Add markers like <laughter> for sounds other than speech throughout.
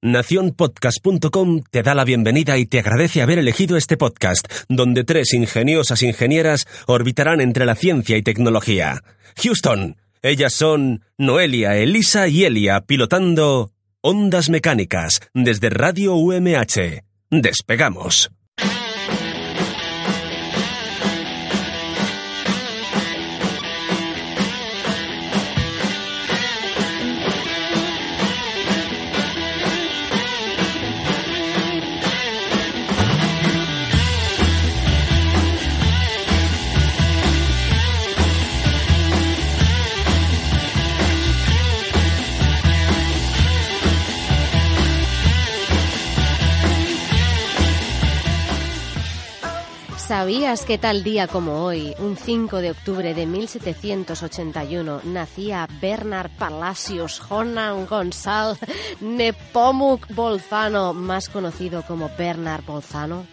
Naciónpodcast.com te da la bienvenida y te agradece haber elegido este podcast, donde tres ingeniosas ingenieras orbitarán entre la ciencia y tecnología. Houston, ellas son Noelia, Elisa y Elia, pilotando Ondas Mecánicas desde Radio UMH. Despegamos. ¿Sabías que tal día como hoy, un 5 de octubre de 1781, nacía Bernard Palacios Jonan González Nepomuk Bolzano, más conocido como Bernard Bolzano?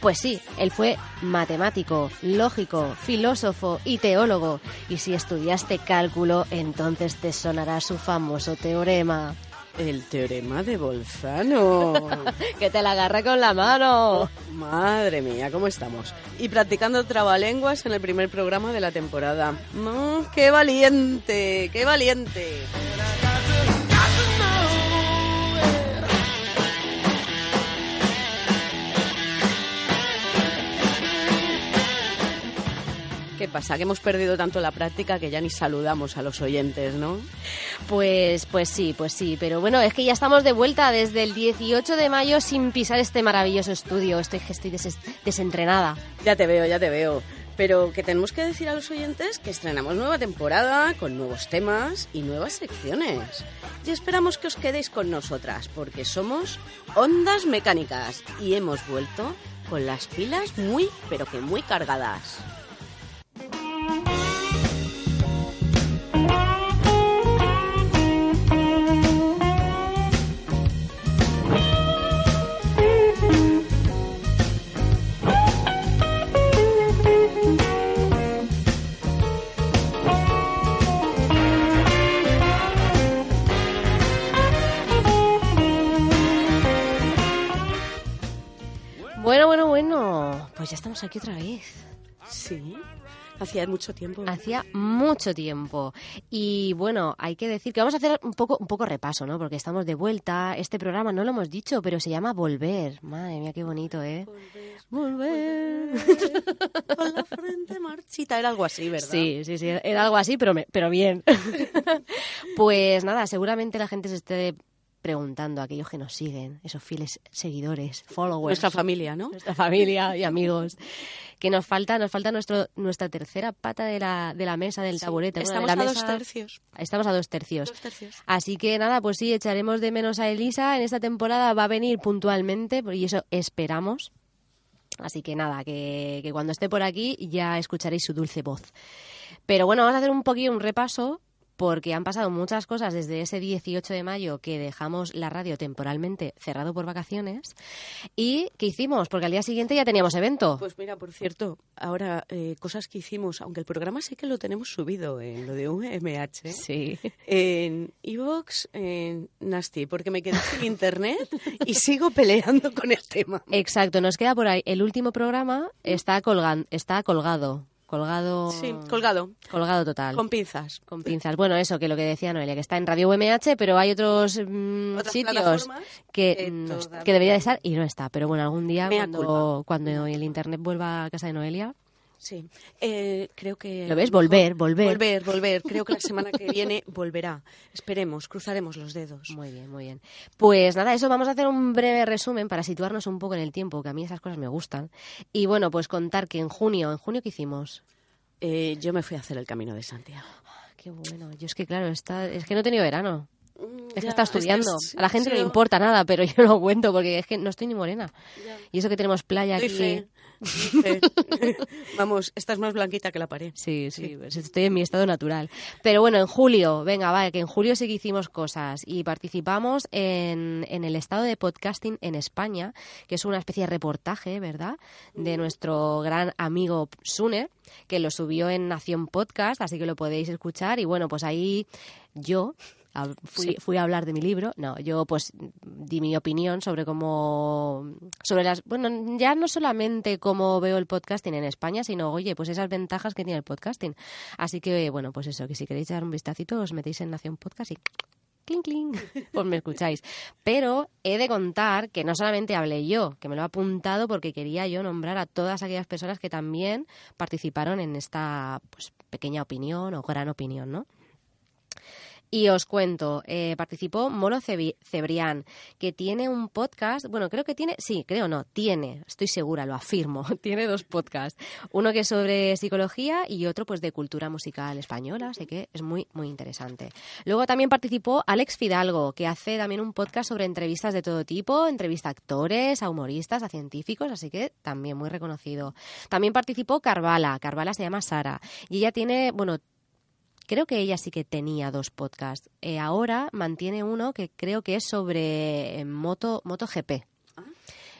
Pues sí, él fue matemático, lógico, filósofo y teólogo. Y si estudiaste cálculo, entonces te sonará su famoso teorema. El teorema de Bolzano. <laughs> que te la agarra con la mano. Madre mía, ¿cómo estamos? Y practicando trabalenguas en el primer programa de la temporada. Mm, ¡Qué valiente! ¡Qué valiente! ¿Qué pasa? Que hemos perdido tanto la práctica que ya ni saludamos a los oyentes, ¿no? Pues, pues sí, pues sí. Pero bueno, es que ya estamos de vuelta desde el 18 de mayo sin pisar este maravilloso estudio. Estoy, estoy des desentrenada. Ya te veo, ya te veo. Pero que tenemos que decir a los oyentes que estrenamos nueva temporada con nuevos temas y nuevas secciones. Y esperamos que os quedéis con nosotras porque somos Ondas Mecánicas y hemos vuelto con las pilas muy, pero que muy cargadas. Estamos aquí otra vez. Sí. Hacía mucho tiempo. Hacía mucho tiempo. Y bueno, hay que decir que vamos a hacer un poco, un poco repaso, ¿no? Porque estamos de vuelta. Este programa no lo hemos dicho, pero se llama Volver. Madre mía, qué bonito, ¿eh? Volver. volver con la frente marchita. Era algo así, ¿verdad? Sí, sí, sí. Era algo así, pero, me, pero bien. <laughs> pues nada, seguramente la gente se esté preguntando a aquellos que nos siguen, esos fieles seguidores, followers. Nuestra familia, ¿no? Nuestra familia y amigos. Que nos falta, nos falta nuestro, nuestra tercera pata de la, de la mesa, del Sí, taburete. bueno, Estamos de la a mesa- dos tercios. Estamos a dos tercios. Dos tercios. Así que nada, pues sí, echaremos de menos a Elisa. En esta temporada va a venir puntualmente y eso esperamos. Así que nada, que, que cuando esté por aquí ya escucharéis su dulce voz. Pero bueno, vamos a hacer un poquillo un repaso porque han pasado muchas cosas desde ese 18 de mayo que dejamos la radio temporalmente cerrado por vacaciones. ¿Y qué hicimos? Porque al día siguiente ya teníamos evento. Pues mira, por cierto, ahora eh, cosas que hicimos, aunque el programa sí que lo tenemos subido en lo de UMH, Sí. en Evox, en Nasty, porque me quedé sin internet y sigo peleando con el tema. Exacto, nos queda por ahí. El último programa está, colgan, está colgado. Colgado. Sí, colgado, Colgado total. con pinzas. Con pinzas. Bueno, eso que lo que decía Noelia, que está en Radio UMH, pero hay otros mm, sitios que, que mm, que debería de estar y no está. Pero bueno, algún día Mea cuando, culpa. cuando el internet vuelva a casa de Noelia, Sí, eh, creo que... ¿Lo ves? Volver, volver. Volver, volver. Creo que la semana que viene volverá. Esperemos, cruzaremos los dedos. muy bien, muy bien. Pues nada, eso vamos a hacer un breve resumen para situarnos un poco en el tiempo, que a mí esas cosas me gustan. Y bueno, pues contar que en junio, ¿en junio qué hicimos? Eh, yo me fui a hacer el Camino de Santiago. Qué bueno. Yo es que, claro, está, es que no he tenido verano. Es que ya, está estudiando. es- a la gente sí, no le importa nada, pero <laughs> yo lo cuento porque es que no estoy ni morena. ya. Y eso que tenemos playa Doy aquí. fe, <laughs> Vamos, estás más blanquita que la pared. Sí, sí, pues estoy en mi estado natural. Pero bueno, en julio, venga, vaya, que en julio sí que hicimos cosas y participamos en, en el estado de podcasting en España, que es una especie de reportaje, ¿verdad? De nuestro gran amigo Sune, que lo subió en Nación Podcast, así que lo podéis escuchar. Y bueno, pues ahí yo a- fui, fui a hablar de mi libro. No, yo pues di mi opinión sobre cómo, sobre las, bueno, ya no solamente cómo veo el podcasting en España, sino, oye, pues esas ventajas que tiene el podcasting. Así que, bueno, pues eso, que si queréis dar un vistacito, os metéis en Nación Podcast y cling, cling, pues me escucháis. Pero he de contar que no solamente hablé yo, que me lo he apuntado porque quería yo nombrar a todas aquellas personas que también participaron en esta pues, pequeña opinión o gran opinión, ¿no? Y os cuento, eh, participó Molo Cebrián, que tiene un podcast, bueno, creo que tiene, sí, creo no, tiene, estoy segura, lo afirmo, <laughs> tiene dos podcasts. Uno que es sobre psicología y otro pues de cultura musical española, así que es muy, muy interesante. Luego también participó Alex Fidalgo, que hace también un podcast sobre entrevistas de todo tipo, entrevista a actores, a humoristas, a científicos, así que también muy reconocido. También participó Carvala, Carvala se llama Sara, y ella tiene, bueno, Creo que ella sí que tenía dos podcasts. Eh, ahora mantiene uno que creo que es sobre eh, moto MotoGP.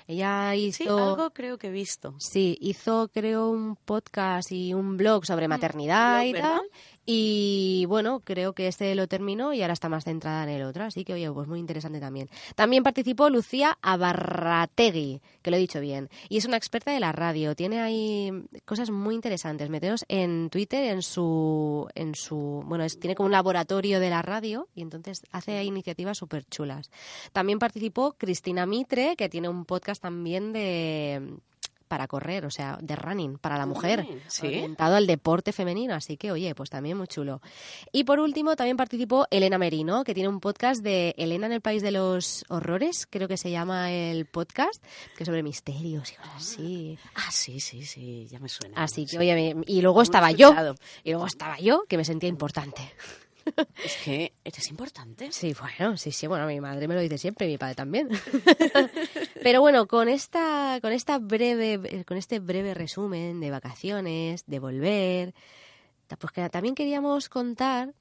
Ella hizo Sí, algo creo que he visto. Sí, hizo creo un podcast y un blog sobre maternidad blog, y ¿verdad? Y bueno, creo que este lo terminó y ahora está más centrada en el otro. Así que, oye, pues muy interesante también. También participó Lucía Abarrategui, que lo he dicho bien. Y es una experta de la radio. Tiene ahí cosas muy interesantes. Meteros en Twitter, en su. En su bueno, es, tiene como un laboratorio de la radio y entonces hace iniciativas súper chulas. También participó Cristina Mitre, que tiene un podcast también de para correr, o sea, de running para la mujer, sí. orientado al deporte femenino, así que oye, pues también muy chulo. Y por último también participó Elena Merino, que tiene un podcast de Elena en el País de los Horrores, creo que se llama el podcast, que es sobre misterios y cosas así. Ah, sí, sí, sí, ya me suena. Así que Sí. oye, y luego estaba yo, y luego estaba yo, que me sentía importante. Es que eres importante. Sí, bueno, sí, sí, bueno, mi madre me lo dice siempre, y mi padre también. <laughs> Pero bueno, con esta, con esta breve, con este breve resumen de vacaciones, de volver, pues que también queríamos contar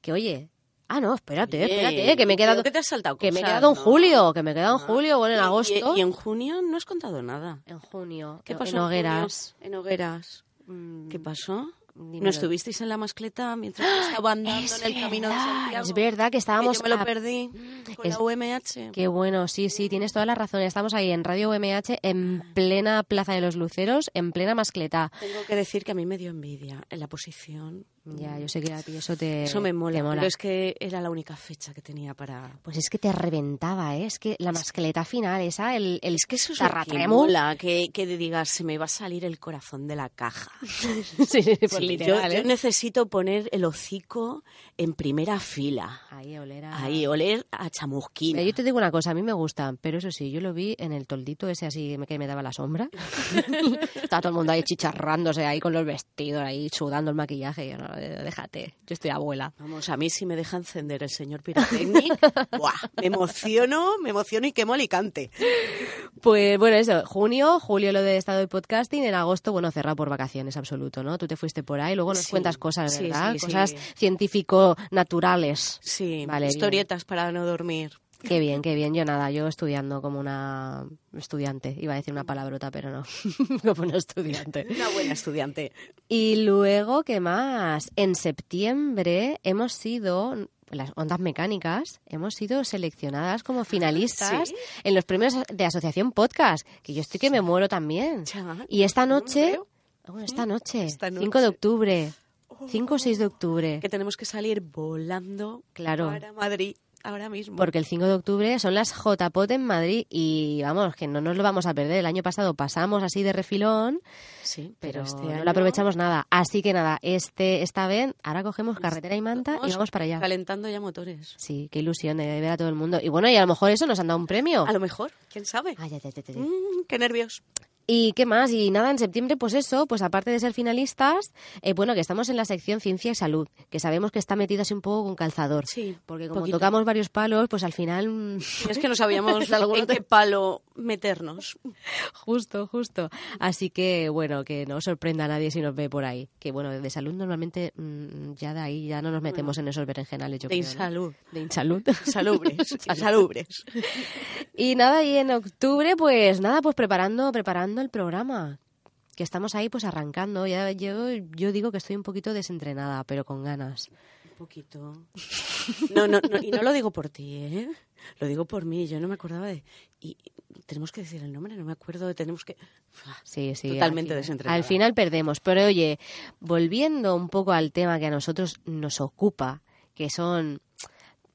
que, oye, ah no, espérate, espérate, que me he quedado, que te has saltado que me he quedado en julio, que me he quedado en Ah. julio, bueno, en agosto, Y, en junio no has contado nada. en junio, ¿Qué pasó en hogueras. En hogueras. Mm, ¿Qué pasó? Dímelo. ¿No estuvisteis en la mascleta mientras yo estaba andando Es en el camino de Santiago? Es verdad que Que estábamos yo me lo a- perdí con Es- la UMH. Qué bueno, sí, sí, tienes toda la razón. Estamos ahí en Radio UMH, en plena Plaza de los Luceros, en plena mascleta. Tengo que decir que a mí me dio envidia en la posición. Ya, yo sé que a ti eso te, Eso me mola, pero es que era la única fecha que tenía para... Pues es que te reventaba, ¿eh? Es que la mascleta final, esa, el, el Es que eso es lo que mola, que, que digas, se me va a salir el corazón de la caja. <laughs> sí, sí, pues Sí, literal, yo, yo ¿eh? necesito poner el hocico en primera fila. Ahí, oler a- Ahí, oler a chamusquina. Mira, yo te digo una cosa, a mí me gustan, pero eso sí, yo lo vi en el toldito ese así que me daba la sombra. <laughs> Estaba todo el mundo ahí chicharrándose ahí con los vestidos, ahí sudando el maquillaje. Y yo, no, déjate, yo estoy abuela. Vamos, a mí si me deja encender el señor Pirotecnic, <laughs> ¡buah! me emociono, me emociono y quemo Alicante. Pues bueno, eso, junio, julio lo de estado de podcasting, en agosto, bueno, cerrado por vacaciones, absoluto, ¿no? Tú te fuiste por ahí, luego nos Sí, cuentas cosas, ¿verdad? sí, sí. cosas científico-naturales. Sí, Vale, bien. historietas para no dormir. Qué bien, qué bien. Yo nada, yo estudiando como una estudiante. Iba a decir una palabrota, pero no. <laughs> como una estudiante. Una buena estudiante. Y luego, ¿qué más? En septiembre hemos sido, las ondas mecánicas, hemos sido seleccionadas como finalistas ¿Sí? en los premios de Asociación Podcast, que yo estoy que me muero también. Ya, Y esta no me noche, esta noche, Esta 5 de octubre, 5 o 6 de octubre, Que tenemos que salir volando Claro. para Madrid ahora mismo. porque el 5 de octubre son las JPOT en Madrid y vamos, que no nos lo vamos a perder. El año pasado pasamos así de refilón, sí, pero, pero, este no año lo aprovechamos nada. Así que nada, este esta vez ahora cogemos carretera y manta y vamos para allá. Calentando ya motores. Sí, qué ilusión de ver a todo el mundo. Y bueno, y a lo mejor eso nos han dado un premio. A lo mejor, quién sabe. Ay, ay, ay, ay, ay. Mm, qué nervios. ¿Y qué más? Y nada, en septiembre, pues eso, pues aparte de ser finalistas, eh, bueno, que estamos en la sección Ciencia y Salud, que sabemos que está metida así un poco con calzador. Sí, Porque como poquito. tocamos varios palos, pues al final... mm, Es que no sabíamos <laughs> en qué palo meternos. Justo, justo. Así que, bueno, que no sorprenda a nadie si nos ve por ahí. Que, bueno, de salud normalmente mm, ya de ahí ya no nos metemos en esos berenjenales, yo De creo, ¿no? insalud. De insalud. <laughs> Salubres. <laughs> salubres. Y nada, y en octubre, pues nada, pues preparando, preparando el programa. Que estamos ahí pues arrancando. Ya, yo, yo digo que estoy un poquito desentrenada, pero con ganas. poquito. No, no, no, y no lo digo por ti, ¿eh? Lo digo por mí, yo no me acordaba de... Y tenemos que decir el nombre, no me acuerdo, tenemos que... Sí, sí. Totalmente desentrenada. Al final perdemos. Pero oye, volviendo un poco al tema que a nosotros nos ocupa, que son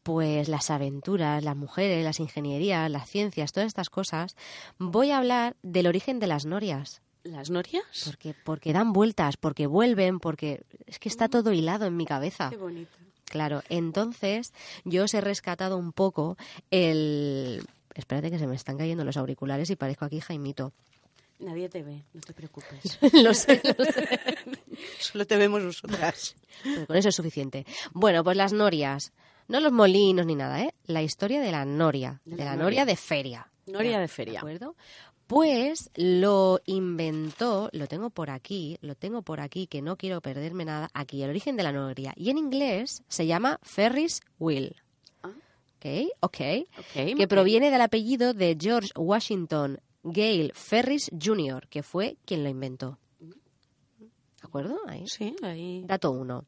pues las aventuras, las mujeres, las ingenierías, las ciencias, todas estas cosas, voy a hablar del origen de las norias. ¿Las norias? Porque, porque dan vueltas, porque vuelven, porque es que está todo hilado en mi cabeza. Qué bonito. Claro, entonces yo os he rescatado un poco el... Espérate que se me están cayendo los auriculares y parezco aquí Jaimito. Nadie te ve, no te preocupes. <laughs> lo sé, lo sé. <laughs> Solo te vemos nosotras. Pero con eso es suficiente. Bueno, pues las norias. No los molinos ni nada, ¿eh? La historia de la noria. De De, la noria. noria de feria. Noria de feria. acuerdo? Pues lo inventó, lo tengo por aquí, lo tengo por aquí, que no quiero perderme nada. Aquí, el origen de la noria. Y en inglés se llama Ferris Wheel. Ah. ¿Ok? Ok. Ok, Que proviene del apellido de George Washington Gale Ferris Jr., que fue quien lo inventó. ¿De acuerdo? Ahí. Sí, ahí. Dato uno.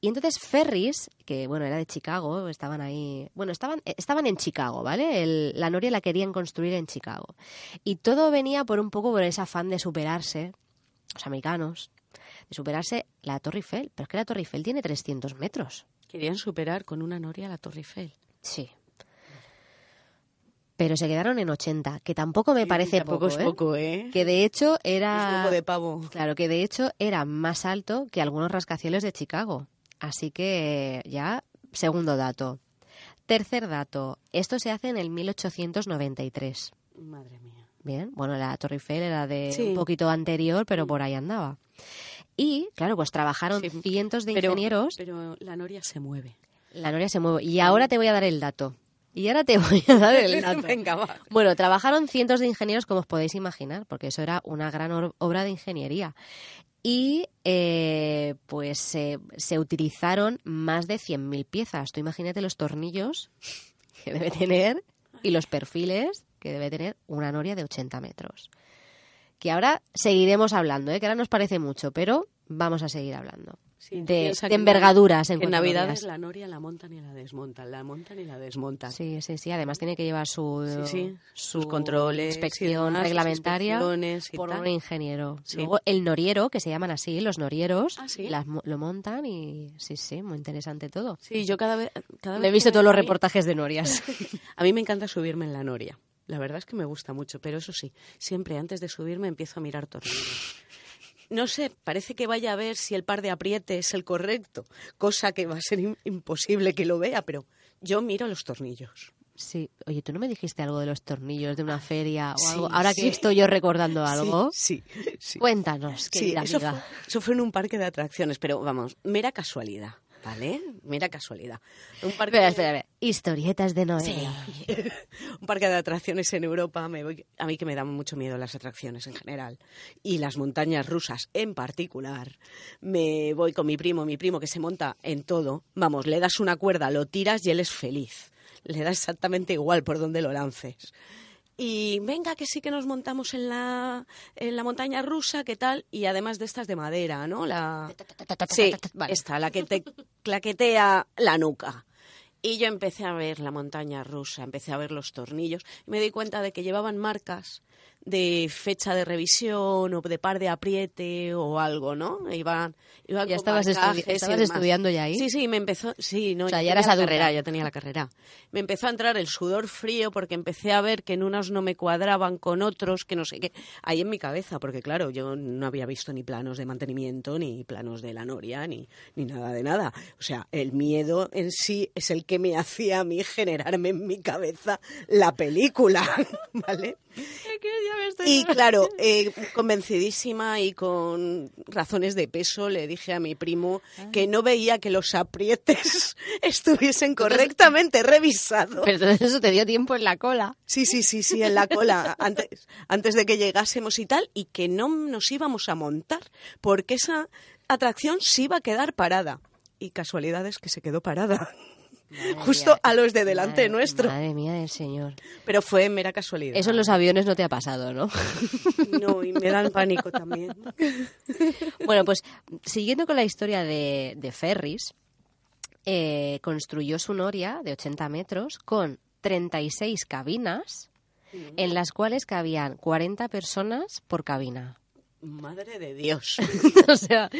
Y entonces Ferris, que bueno, era de Chicago, estaban ahí, bueno, estaban, eh, estaban en Chicago, ¿vale? El- la noria la querían construir en Chicago. Y todo venía por un poco por ese afán de superarse, los americanos, de superarse la Torre Eiffel. Pero es que la Torre Eiffel tiene 300 metros. Querían superar con una noria la Torre Eiffel. Sí. Pero se quedaron en 80, que tampoco me parece Tampoco poco, es ¿eh? poco, ¿eh? Que de hecho Es era... huevo de pavo. Claro, que de hecho era más alto que algunos rascacielos de Chicago. Así que ya, segundo dato. Tercer dato. Esto se hace en el 1893. Madre mía. Bien, bueno, la Torre Eiffel era de Sí. un poquito anterior, pero por ahí andaba. Y, claro, pues trabajaron Sí, cientos de pero- ingenieros. Pero la noria se mueve. La noria se mueve. Y ahora te voy a dar el dato. Y ahora te <laughs> voy a dar el dato. Venga, va. Bueno, trabajaron cientos de ingenieros, como os podéis imaginar, porque eso era una gran obra de ingeniería. Y eh, pues se- se utilizaron más de 100.000 piezas. Tú imagínate los tornillos <laughs> que debe tener y los perfiles que debe tener una noria de 80 metros. Que ahora seguiremos hablando, ¿eh? que ahora nos parece mucho, pero vamos a seguir hablando. Sí, de, envergaduras en en norias. la noria la montan y la desmontan, la montan y la desmontan. Sí, sí, sí. Además tiene que llevar su, Sí, sí. su Sus controles inspección demás, sus reglamentaria por tal. un ingeniero. Luego el noriero, que se llaman así, los norieros, Ah, ¿sí? las lo montan y sí, sí, muy interesante todo. Sí, yo cada vez... Cada Me he vez visto todos los reportajes de norias. <laughs> A mí me encanta subirme en la noria. La verdad es que me gusta mucho, pero eso sí, siempre antes de subirme empiezo a mirar tornillos. No sé, parece que vaya a ver si el par de apriete es el correcto, cosa que va a ser im- imposible que lo vea, pero yo miro los tornillos. Sí. Oye, ¿tú no me dijiste algo de los tornillos de una feria o Sí, algo? Ahora que estoy yo recordando algo, Sí, sí. sí. cuéntanos, Sí, querida eso fue, amiga. eso fue en un parque de atracciones, pero vamos, mera casualidad, ¿vale? Mera casualidad. Un parque Espera, espera, espera. Historietas de Noé. Sí. <laughs> un parque de atracciones en Europa. Me voy, a mí que me dan mucho miedo las atracciones en general y las montañas rusas en particular. Me voy con mi primo, mi primo que se monta en todo. Vamos, le das una cuerda, lo tiras y él es feliz. Le da exactamente igual por donde lo lances. Y venga, que sí que nos montamos en la, en la montaña rusa, ¿qué tal? Y además de estas de madera, ¿no? La... Sí, Vale. esta, la que te claquetea la nuca. Y yo empecé a ver la montaña rusa, empecé a ver los tornillos y me di cuenta de que llevaban marcas de fecha de revisión o de par de apriete o algo, ¿no? Iban, iban Ya estabas, estudi- estudiando ya ahí. Sí, sí, me empezó, sí, no, O sea, ya ya eras adulta. carrera, ya tenía la carrera. Me empezó a entrar el sudor frío porque empecé a ver que en unos no me cuadraban con otros, que no sé qué. Ahí en mi cabeza, porque claro, yo no había visto ni planos de mantenimiento, ni planos de la noria, ni, ni nada de nada. O sea, el miedo en sí es el que me hacía a mí generarme en mi cabeza la película, <laughs> ¿vale? Y claro, <laughs> eh, convencidísima y con razones de peso, le dije a mi primo que no veía que los aprietes <laughs> estuviesen correctamente revisados. Pero todo eso te dio tiempo en la cola. Sí, sí, sí, sí, en la cola, antes, antes de que llegásemos y tal, y que no nos íbamos a montar, porque esa atracción sí iba a quedar parada. Y casualidades que se quedó parada. Justo mía. a los de delante Madre- nuestro. Madre mía del señor. Pero fue mera casualidad. Eso en los aviones no te ha pasado, ¿no? No, y me dan <laughs> pánico también. Bueno, pues siguiendo con la historia de, de Ferris, eh, construyó su noria de 80 metros con 36 cabinas en las cuales cabían 40 personas por cabina. Madre de Dios. <laughs> o sea,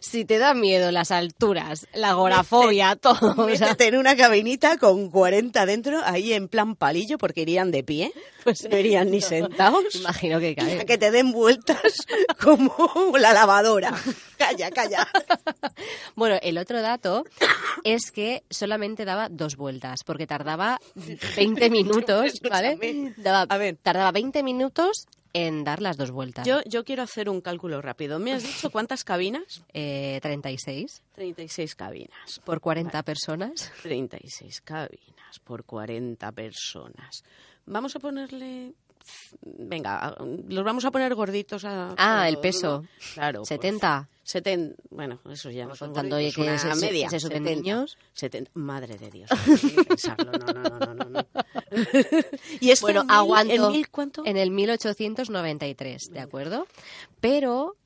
si te da miedo las alturas, la agorafobia, todo. o sea, en una cabinita con 40 dentro, ahí en plan palillo, porque irían de pie, pues no irían ni sentados. imagino que Y cae. a que te den vueltas <laughs> como la lavadora. Calla, calla. Bueno, el otro dato es que solamente daba dos vueltas, porque tardaba 20 <laughs> minutos, ¿vale? Daba- A ver. Tardaba 20 minutos en dar las dos vueltas. Yo, yo quiero hacer un cálculo rápido. ¿Me has dicho cuántas cabinas? <laughs> Eh, 36 36 cabinas. por 40 personas. 36 cabinas por 40 personas. Vamos a ponerle... Venga, los vamos a poner gorditos a... Ah, el todos, peso. ¿no? Claro. pues, 70. 70, bueno, eso ya no son Contando gorditos, que una se- media. se suben 70. niños. 70. Madre de Dios, <laughs> no pensarlo, no, no, no, no, no, <laughs> y esto Bueno, en mil- aguanto ¿En mil cuánto? en el 1893, ¿de acuerdo? Pero,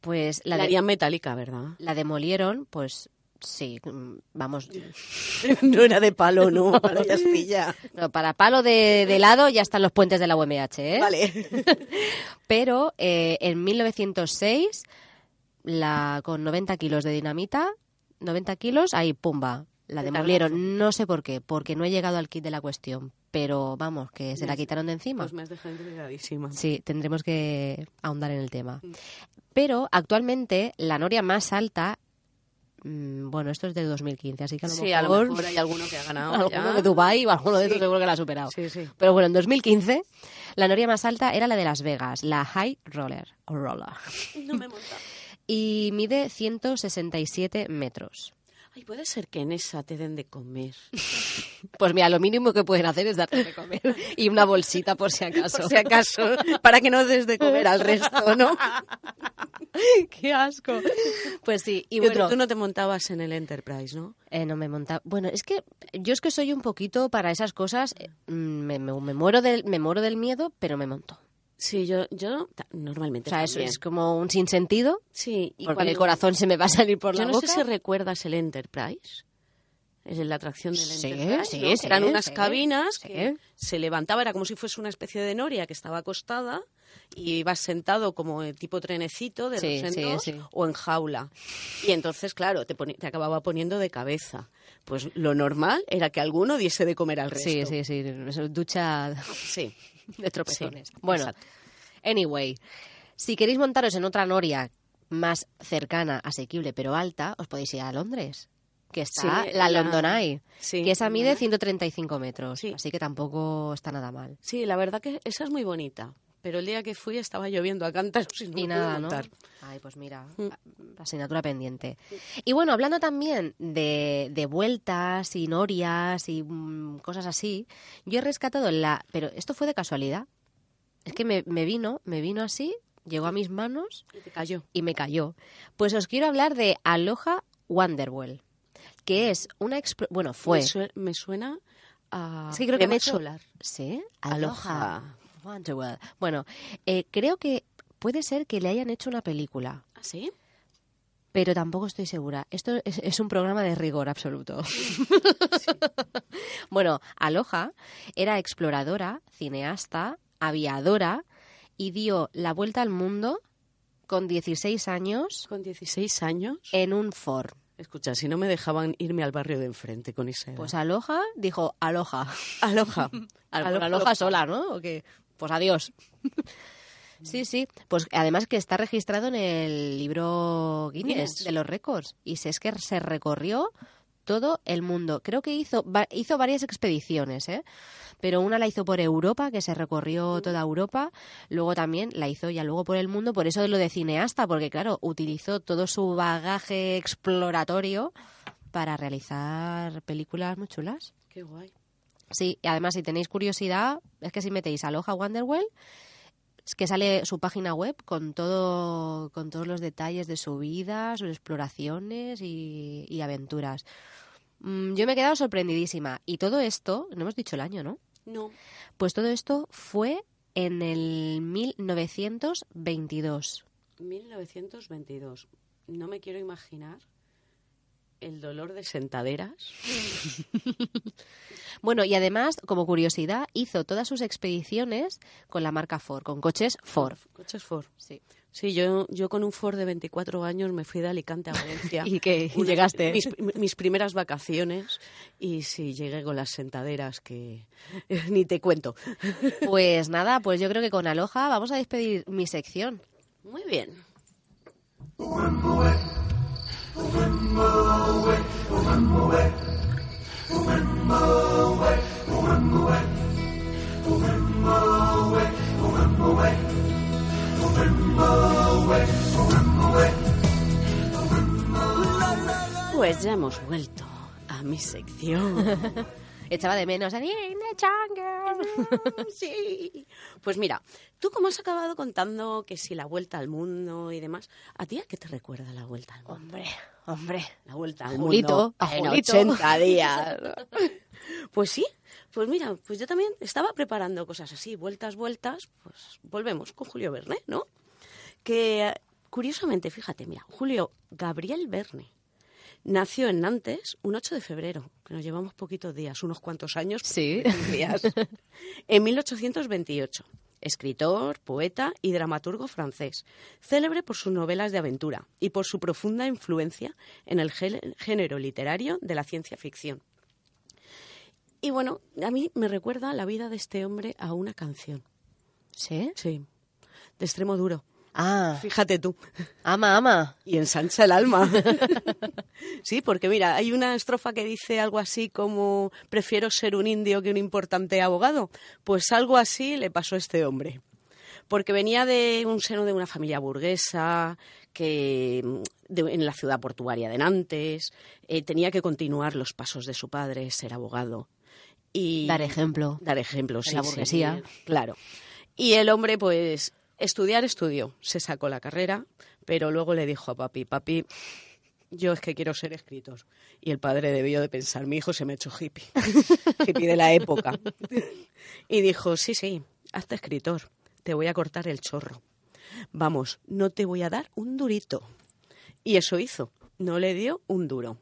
pues la, La de- metálica, ¿verdad? la demolieron, pues sí, mm, vamos, <laughs> no era de palo, <laughs> no, para palo de, de lado ya están los puentes de la UMH, ¿eh? Vale. <laughs> Pero eh, en 1906, la, con 90 kilos de dinamita, 90 kilos, ahí, pumba, la De demolieron. No sé por qué, porque no he llegado al kit de la cuestión, pero vamos, que se la quitaron de encima. Pues me has dejado intrigadísima. Sí, tendremos que ahondar en el tema. Mm. Pero actualmente la noria más alta, bueno, esto es de 2015, así que a lo Sí, a lo mejor, mejor hay alguno que ha ganado. <laughs> alguno ya. de Dubái o alguno de estos Sí. seguro que la ha superado. Sí, sí. Pero bueno, en 2015 la noria más alta era la de Las Vegas, la High Roller, o Roller, No me monta. <laughs> y mide 167 metros. Ay, puede ser que en esa te den de comer. <laughs> Pues mira, lo mínimo que pueden hacer es darte de comer y una bolsita por si acaso. Por si acaso, para que no des de comer al resto, ¿no? ¡Qué asco! Pues sí, y Pero bueno... tú no te montabas en el Enterprise, ¿no? Eh, no me monta. Bueno, es que yo es que soy un poquito para esas cosas. eh, mm, Me, me- me muero del, me muero del miedo, pero me monto. Sí, yo, yo normalmente O sea, eso es como un sinsentido, Sí, y porque cuando- el corazón se me va a salir por Yo la no boca. sé si recuerdas el Enterprise. Es la atracción del Sí, Enterprise. sí, ¿no? sí, Eran unas sí, cabinas sí. que se levantaba, era como si fuese una especie de noria que estaba acostada y ibas sentado como el tipo trenecito de Sí, sí. o en jaula. Y entonces, claro, te, te acababa poniendo de cabeza. Pues lo normal era que alguno diese de comer al resto. Sí, sí, sí. Ducha Sí. de tropezones. Sí, bueno, exacto. anyway, si queréis montaros en otra noria más cercana, asequible, pero alta, os podéis ir a Londres. Que está Sí, la la- London Eye, Sí, que esa mide London Eye. 135 metros. Sí. Así que tampoco está nada mal. Sí, la verdad que esa es muy bonita. Pero el día que fui estaba lloviendo a cántaros y no Y me nada, ¿no? Ay, pues mira, Mm. asignatura pendiente. Y bueno, hablando también de, de vueltas y norias y mm, cosas así, yo he rescatado la... Pero esto fue de casualidad. Es que me, me vino, me vino así, llegó a mis manos Y te cayó. y me cayó. Pues os quiero hablar de Aloha Wonderwell, que es una... Bueno, fue... Me, sue- me suena a Es que creo que me he hecho- solar. ¿Sí? Aloha. Bueno, eh, creo que puede ser que le hayan hecho una película. ¿Ah, sí? pero tampoco estoy segura. Esto es, es un programa de rigor absoluto. <laughs> bueno, Aloha era exploradora, cineasta, aviadora y dio la vuelta al mundo con 16 años Con 16 años. en un Ford. Escucha, si no me dejaban irme al barrio de enfrente con esa edad. Pues Aloha dijo Aloha. aloja. Al- por Aloha sola, ¿no? ¿O qué? Pues adiós. <laughs> Sí, sí. Pues además que está registrado en el libro Guinness, Guinness. de los récords. Y es que se recorrió todo el mundo. Creo que hizo, hizo varias expediciones, ¿eh? Pero una la hizo por Europa, que se recorrió toda Europa. Luego también la hizo ya luego por el mundo. Por eso lo de cineasta, porque claro, utilizó todo su bagaje exploratorio para realizar películas muy chulas. Qué guay. Sí, y además si tenéis curiosidad, es que si metéis Aloha Wonderwell, es que sale su página web con todo, con todos los detalles de su vida, sus exploraciones y, y aventuras. Mm, yo me he quedado sorprendidísima. Y todo esto, no hemos dicho el año, ¿no? No. Pues todo esto fue en el 1922. 1922. No me quiero imaginar el dolor de sentaderas. <laughs> Bueno, y además, como curiosidad, hizo todas sus expediciones con la marca Ford, con coches Ford. Coches Ford. Sí. Sí, yo, yo con un Ford de 24 años me fui de Alicante a Valencia. <laughs> ¿Y qué? Una- ¿Llegaste? Mis, mis primeras vacaciones y sí, llegué con las sentaderas que <laughs> ni te cuento. Pues nada, pues yo creo que con Aloha vamos a despedir mi sección. Muy bien. Pues ya hemos vuelto a mi sección. <laughs> Echaba de menos a. <laughs> Sí. Pues mira, tú como has acabado contando que si la vuelta al mundo y demás, ¿a ti a qué te recuerda la vuelta al mundo? Hombre, hombre. La vuelta al Julito, mundo a en Julito. 80 días. <laughs> Pues sí, pues mira, pues yo también estaba preparando cosas así, vueltas, vueltas, pues volvemos con Julio Verne, ¿no? Que eh, curiosamente, fíjate, mira, Julio Gabriel Verne nació en Nantes un 8 de febrero, que nos llevamos poquitos días, unos cuantos años, Sí. <laughs> días, en 1828. Escritor, poeta y dramaturgo francés, célebre por sus novelas de aventura y por su profunda influencia en el gé- género literario de la ciencia ficción. Y bueno, a mí me recuerda la vida de este hombre a una canción, ¿Sí? sí, de extremo duro. Ah, Fíjate tú, ama, ama. y ensancha el alma. <laughs> sí, porque mira, hay una estrofa que dice algo así como prefiero ser un indio que un importante abogado. Pues algo así le pasó a este hombre. Porque venía de un seno de una familia burguesa, que mm, de- en la ciudad portuaria de Nantes, eh, tenía que continuar los pasos de su padre, ser abogado. Y Dar ejemplo. dar ejemplos. En sí, la burguesía. seguir, claro. Y el hombre, pues, estudiar estudió. Se sacó la carrera, pero luego le dijo a papi, papi, yo es que quiero ser escritor. Y el padre debió de pensar, mi hijo se me ha hecho hippie, <laughs> hippie de la época. <laughs> Y dijo, sí, sí, hazte escritor, te voy a cortar el chorro. Vamos, no te voy a dar un durito. Y eso hizo, no le dio un duro.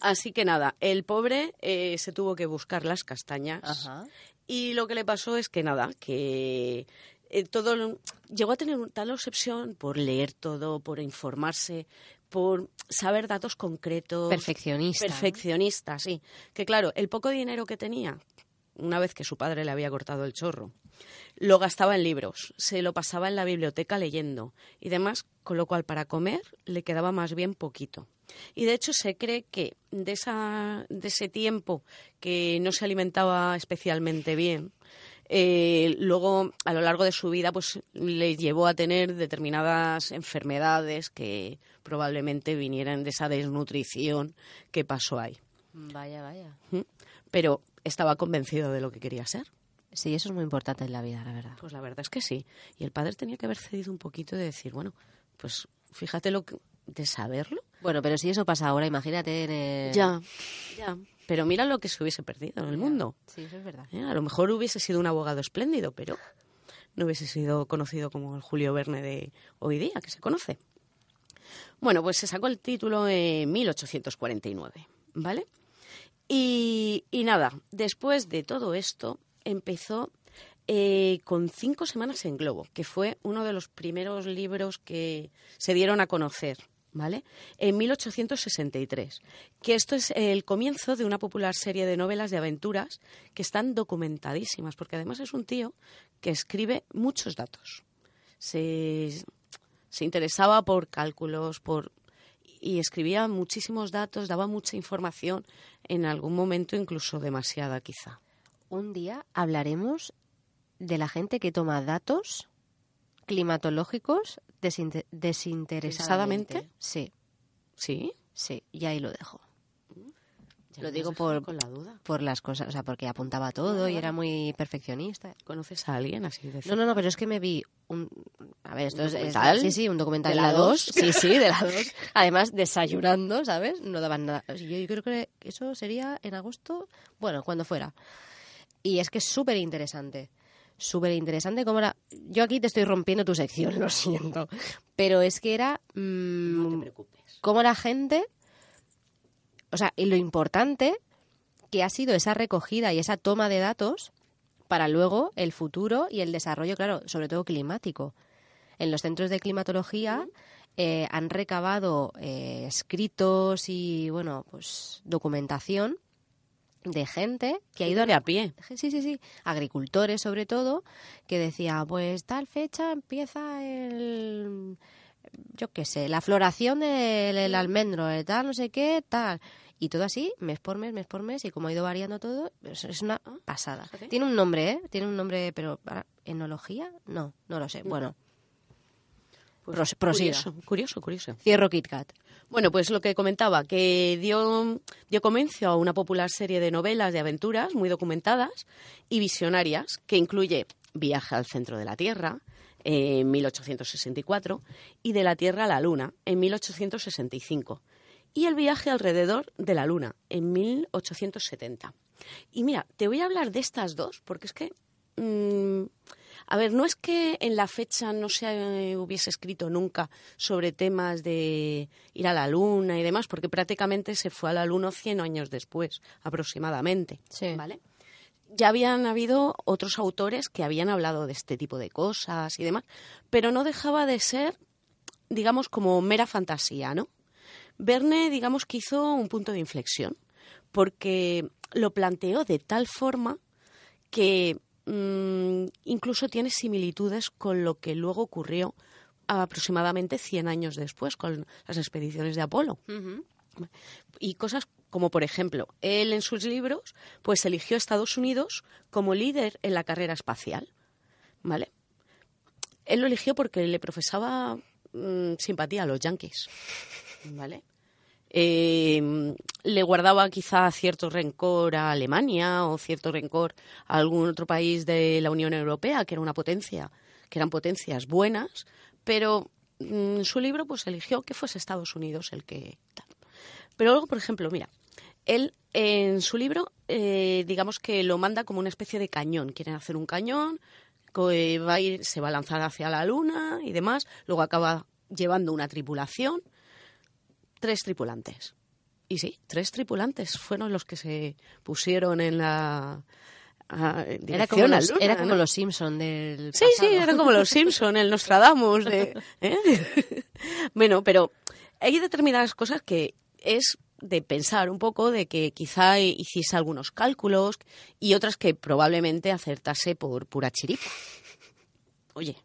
Así que nada, el pobre eh, se tuvo que buscar las castañas. Ajá. Y lo que le pasó es que nada, que eh, todo llegó a tener un- tal obsesión por leer todo, por informarse, por saber datos concretos. Perfeccionista. Perfeccionista, sí. Que claro, el poco dinero que tenía, una vez que su padre le había cortado el chorro, lo gastaba en libros, se lo pasaba en la biblioteca leyendo y demás, con lo cual para comer le quedaba más bien poquito. Y de hecho se cree que de, esa, de ese tiempo que no se alimentaba especialmente bien, eh, luego a lo largo de su vida pues le llevó a tener determinadas enfermedades que probablemente vinieran de esa desnutrición que pasó ahí. Vaya, vaya. ¿Mm? Pero estaba convencido de lo que quería ser. Sí, eso es muy importante en la vida, la verdad. Pues la verdad es que sí. Y el padre tenía que haber cedido un poquito de decir, bueno, pues fíjate lo que, de saberlo. Bueno, pero si eso pasa ahora, imagínate en el... Ya, ya. Pero mira lo que se hubiese perdido en el mundo. Sí, eso es verdad. ¿eh? A lo mejor hubiese sido un abogado espléndido, pero no hubiese sido conocido como el Julio Verne de hoy día, que se conoce. Bueno, pues se sacó el título en 1849, ¿vale? Y, y nada, después de todo esto, empezó eh, con cinco semanas en Globo, que fue uno de los primeros libros que se dieron a conocer, ¿vale? En 1863. Que esto es el comienzo de una popular serie de novelas de aventuras que están documentadísimas, porque además es un tío que escribe muchos datos. Se, se interesaba por cálculos, por y escribía muchísimos datos, daba mucha información, en algún momento incluso demasiada quizá. Un día hablaremos de la gente que toma datos climatológicos desinte- desinteresadamente. Sí, ¿Sí? sí, y ahí lo dejo. Ya Lo digo por- con la duda. Por las cosas, o sea, porque apuntaba todo y era muy perfeccionista. ¿Conoces a alguien así de No, no, no, pero es que me vi un... A ver, esto ¿Un es, documental? Sí, sí, un documental ¿De la la dos? 2. Sí, sí, de la <laughs> 2. Además, desayunando, ¿sabes? No daban nada. Yo, yo creo que eso sería en agosto, bueno, cuando fuera. Y es que es súper interesante. Súper interesante cómo era... Yo aquí te estoy rompiendo tu sección, <laughs> lo siento. Pero es que era... mm, No te preocupes. cómo la gente o sea, y lo importante que ha sido esa recogida y esa toma de datos para luego el futuro y el desarrollo, claro, sobre todo climático. En los centros de climatología eh, han recabado eh, escritos y, bueno, pues documentación de gente que ha ido a pie. Sí, sí, sí, agricultores sobre todo, que decía, pues tal fecha empieza el yo qué sé, la floración del almendro, tal, no sé qué, tal. Y todo así, mes por mes, mes por mes, y como ha ido variando todo, es una ah, pasada. Tiene un nombre, ¿eh? Tiene un nombre, pero ¿enología? No, no lo sé. Bueno, pues curioso, curioso, curioso. Cierro KitKat. Bueno, pues lo que comentaba, que dio, dio comienzo a una popular serie de novelas de aventuras muy documentadas y visionarias, que incluye Viaje al centro de la Tierra, en 1864, y De la Tierra a la Luna, en 1865 y el viaje alrededor de la Luna en 1870. Y mira, te voy a hablar de estas dos porque es que, mm, a ver, no es que en la fecha no se hubiese escrito nunca sobre temas de ir a la Luna y demás, porque prácticamente se fue a la Luna 100 años después, aproximadamente. ¿Vale? ya habían habido otros autores que habían hablado de este tipo de cosas y demás, pero no dejaba de ser, digamos, como mera fantasía, ¿no? Verne, digamos que hizo un punto de inflexión, porque lo planteó de tal forma que mm, incluso tiene similitudes con lo que luego ocurrió aproximadamente 100 años después con las expediciones de Apolo. Y cosas como, por ejemplo, él en sus libros pues eligió a Estados Unidos como líder en la carrera espacial. ¿Vale? Él lo eligió porque le profesaba mm, simpatía a los yankees. ¿vale? Eh, le guardaba quizá cierto rencor a Alemania o cierto rencor a algún otro país de la Unión Europea, que era una potencia, que eran potencias buenas, pero en mm, su libro pues eligió que fuese Estados Unidos el que Pero luego, por ejemplo, mira, él en su libro, eh, digamos que lo manda como una especie de cañón. Quieren hacer un cañón, que va a ir, se va a lanzar hacia la luna y demás. Luego acaba llevando una tripulación tres tripulantes. Y sí, tres tripulantes fueron los que se pusieron en la era como, los, era como los Simpson del Sí, sí, eran como los Simpson, el Nostradamus. De, ¿eh? <laughs> bueno, pero hay determinadas cosas que es de pensar un poco de que quizá hiciese algunos cálculos y otras que probablemente acertase por pura chiripa. Oye,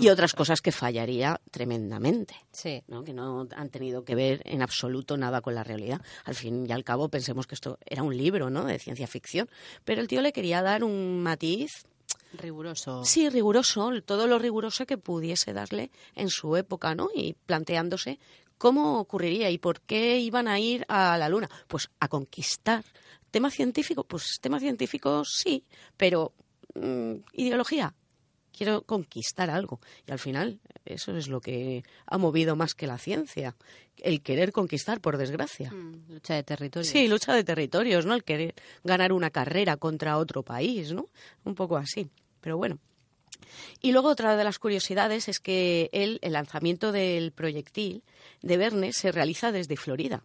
y otras cosas que fallaría tremendamente, sí. ¿no? que no han tenido que ver en absoluto nada con la realidad. Al fin y al cabo pensemos que esto era un libro ¿no? de ciencia ficción, pero el tío le quería dar un matiz Riguroso. Sí, riguroso, todo lo riguroso que pudiese darle en su época, ¿no? Y planteándose cómo ocurriría y por qué iban a ir a la Luna. Pues a conquistar. ¿Tema científico? Pues tema científico sí, pero mm, ideología quiero conquistar algo. Y al final eso es lo que ha movido más que la ciencia, el querer conquistar, por desgracia. Mm, lucha de territorios. Sí, lucha de territorios, ¿no? El querer ganar una carrera contra otro país, ¿no? Un poco así. Pero bueno. Y luego otra de las curiosidades es que el, el lanzamiento del proyectil de Verne se realiza desde Florida.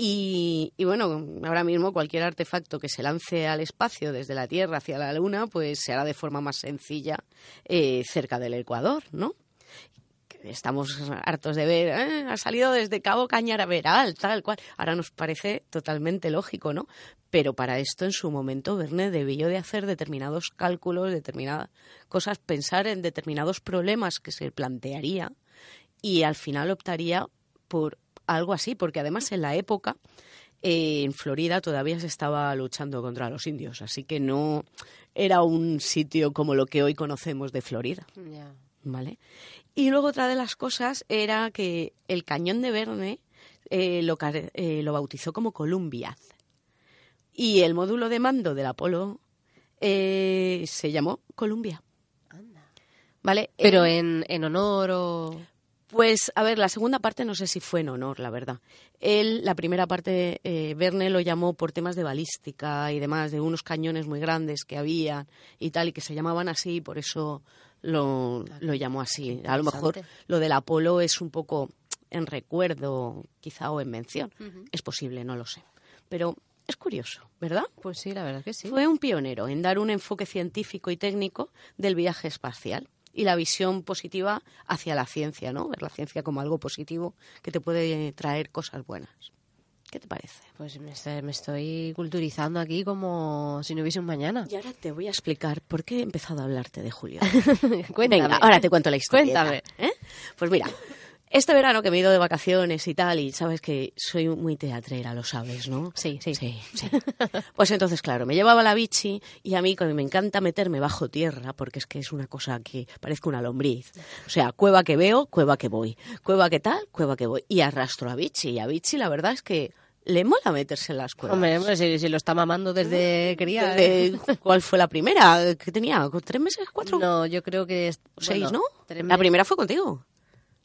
Y, bueno, ahora mismo cualquier artefacto que se lance al espacio desde la Tierra hacia la Luna, pues se hará de forma más sencilla eh, cerca del Ecuador, ¿no? Estamos hartos de ver, eh, ha salido desde Cabo Cañaveral, tal cual. Ahora nos parece totalmente lógico, ¿no? Pero para esto, en su momento, Verne debió de hacer determinados cálculos, determinadas cosas, pensar en determinados problemas que se plantearía y al final optaría por algo así, porque además en la época eh, en Florida todavía se estaba luchando contra los indios, así que no era un sitio como lo que hoy conocemos de Florida. ¿Vale? Y luego otra de las cosas era que el cañón de Verne eh, lo, eh, lo, bautizó como Columbia. Y el módulo de mando del Apolo se llamó Columbia. ¿Vale? Pero en, en honor o... Pues, a ver, la segunda parte no sé si fue en honor, la verdad. Él, la primera parte, eh, Verne lo llamó por temas de balística y demás, de unos cañones muy grandes que había y tal, y que se llamaban así, y por eso lo, lo llamó así. A lo mejor lo del Apolo es un poco en recuerdo, quizá o en mención. Es posible, no lo sé. Pero es curioso, ¿verdad? Pues sí, la verdad que sí. Fue un pionero en dar un enfoque científico y técnico del viaje espacial y la visión positiva hacia la ciencia, ¿no? Ver la ciencia como algo positivo que te puede traer cosas buenas. ¿Qué te parece? Pues me estoy, me estoy culturizando aquí como si no hubiese un mañana. Y ahora te voy a explicar por qué he empezado a hablarte de Julio. <laughs> Cuéntame. Venga, ahora te cuento la historia. Cuéntame. ¿eh? Pues mira, este verano que me he ido de vacaciones y tal, y sabes que soy muy teatrera, lo sabes, ¿no? Sí, sí. Sí, sí. <laughs> Pues entonces, claro, me llevaba la bichi y a mí me encanta meterme bajo tierra, porque es que es una cosa que parezco una lombriz. O sea, cueva que veo, cueva que voy. Cueva que tal, cueva que voy. Y arrastro a bichi. Y a bichi la verdad es que le mola meterse en las cuevas. Hombre, hombre, si, si lo está mamando desde cría. ¿eh? <laughs> ¿Cuál fue la primera? ¿Qué tenía? ¿Tres meses? ¿Cuatro? No, yo creo que... es- ¿Seis, bueno, no? La primera fue contigo.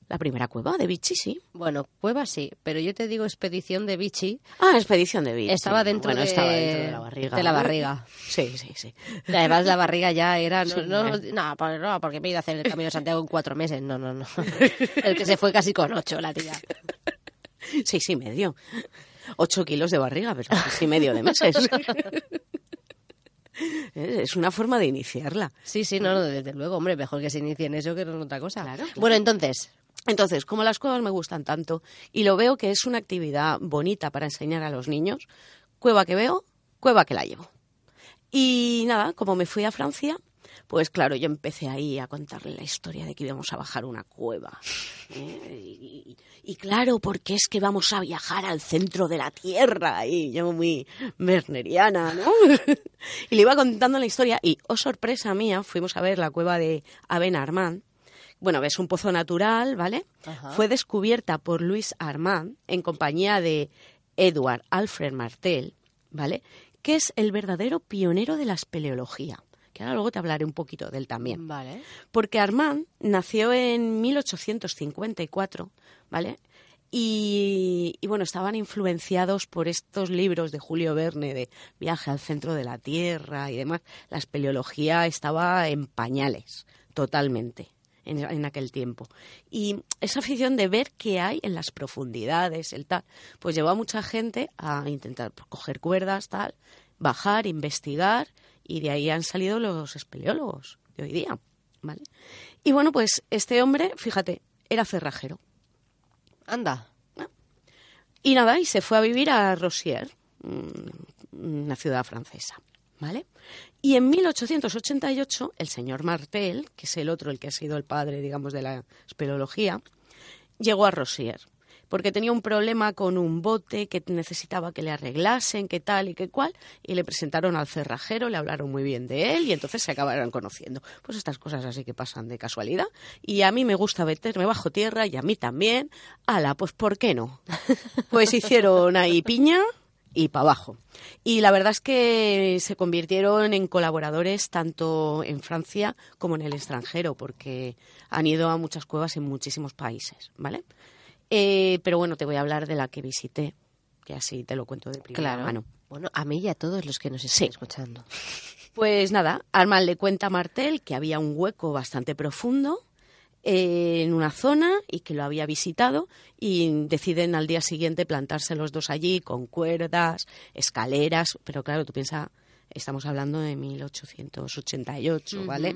La primera cueva de bichi, sí. Bueno, cueva sí, pero yo te digo expedición de bichi. Ah, expedición de bichi. Estaba dentro, Bueno, de, estaba dentro de la barriga. de la barriga. Sí, sí, sí. Además, la barriga ya era. No, Sí, no, hombre. no, no, porque me he ido a hacer el camino de Santiago en cuatro meses. No, no, no. <laughs> El que se fue casi con ocho, la tía. Seis y medio. Ocho kilos de barriga, pero seis y medio de meses. <laughs> Es una forma de iniciarla. Sí, sí, no, no, desde luego, hombre, mejor que se inicie en eso que en otra cosa. Claro, claro. Bueno, entonces, Entonces, como las cuevas me gustan tanto y lo veo que es una actividad bonita para enseñar a los niños, cueva que veo, cueva que la llevo. Y nada, como me fui a Francia, pues claro, yo empecé ahí a contarle la historia de que íbamos a bajar una cueva. ¿eh? Y, claro, porque es que vamos a viajar al centro de la Tierra. Y yo muy werneriana, ¿no? <laughs> y le iba contando la historia y, oh sorpresa mía, fuimos a ver la cueva de Aben Armand. Bueno, es un pozo natural, ¿vale? Ajá. Fue descubierta por Luis Armand en compañía de Edward Alfred Martel, ¿vale? Que es el verdadero pionero de la espeleología. Que ahora luego te hablaré un poquito de él también. vale. Porque Armand nació en 1854, ¿vale? Y, y, bueno, estaban influenciados por estos libros de Julio Verne de Viaje al centro de la Tierra y demás. La espeleología estaba en pañales, totalmente, en, en aquel tiempo. Y esa afición de ver qué hay en las profundidades, el tal, pues llevó a mucha gente a intentar pues, coger cuerdas, tal, bajar, investigar, y de ahí han salido los espeleólogos de hoy día, ¿vale? Y bueno, pues este hombre, fíjate, era cerrajero. Anda. Y nada, y se fue a vivir a Rosier, mm, una ciudad francesa, Y en 1888, el señor Martel, que es el otro, el que ha sido el padre, digamos, de la espeleología, llegó a Rosier, porque tenía un problema con un bote que necesitaba que le arreglasen, que tal y que cual, y le presentaron al cerrajero, le hablaron muy bien de él, y entonces se acabaron conociendo. Pues estas cosas así que pasan de casualidad, y a mí me gusta meterme bajo tierra, y a mí también. Ala, pues ¿por qué no? Pues hicieron ahí piña y para abajo. Y la verdad es que se convirtieron en colaboradores tanto en Francia como en el extranjero, porque han ido a muchas cuevas en muchísimos países, ¿vale? Eh, pero bueno, te voy a hablar de la que visité, que así te lo cuento de primera Claro. mano. Bueno, a mí y a todos los que nos están Sí. escuchando. Pues nada, Armand le cuenta a Martel que había un hueco bastante profundo en una zona y que lo había visitado y deciden al día siguiente plantarse los dos allí con cuerdas, escaleras, pero claro, tú piensas, estamos hablando de 1888, ¿vale?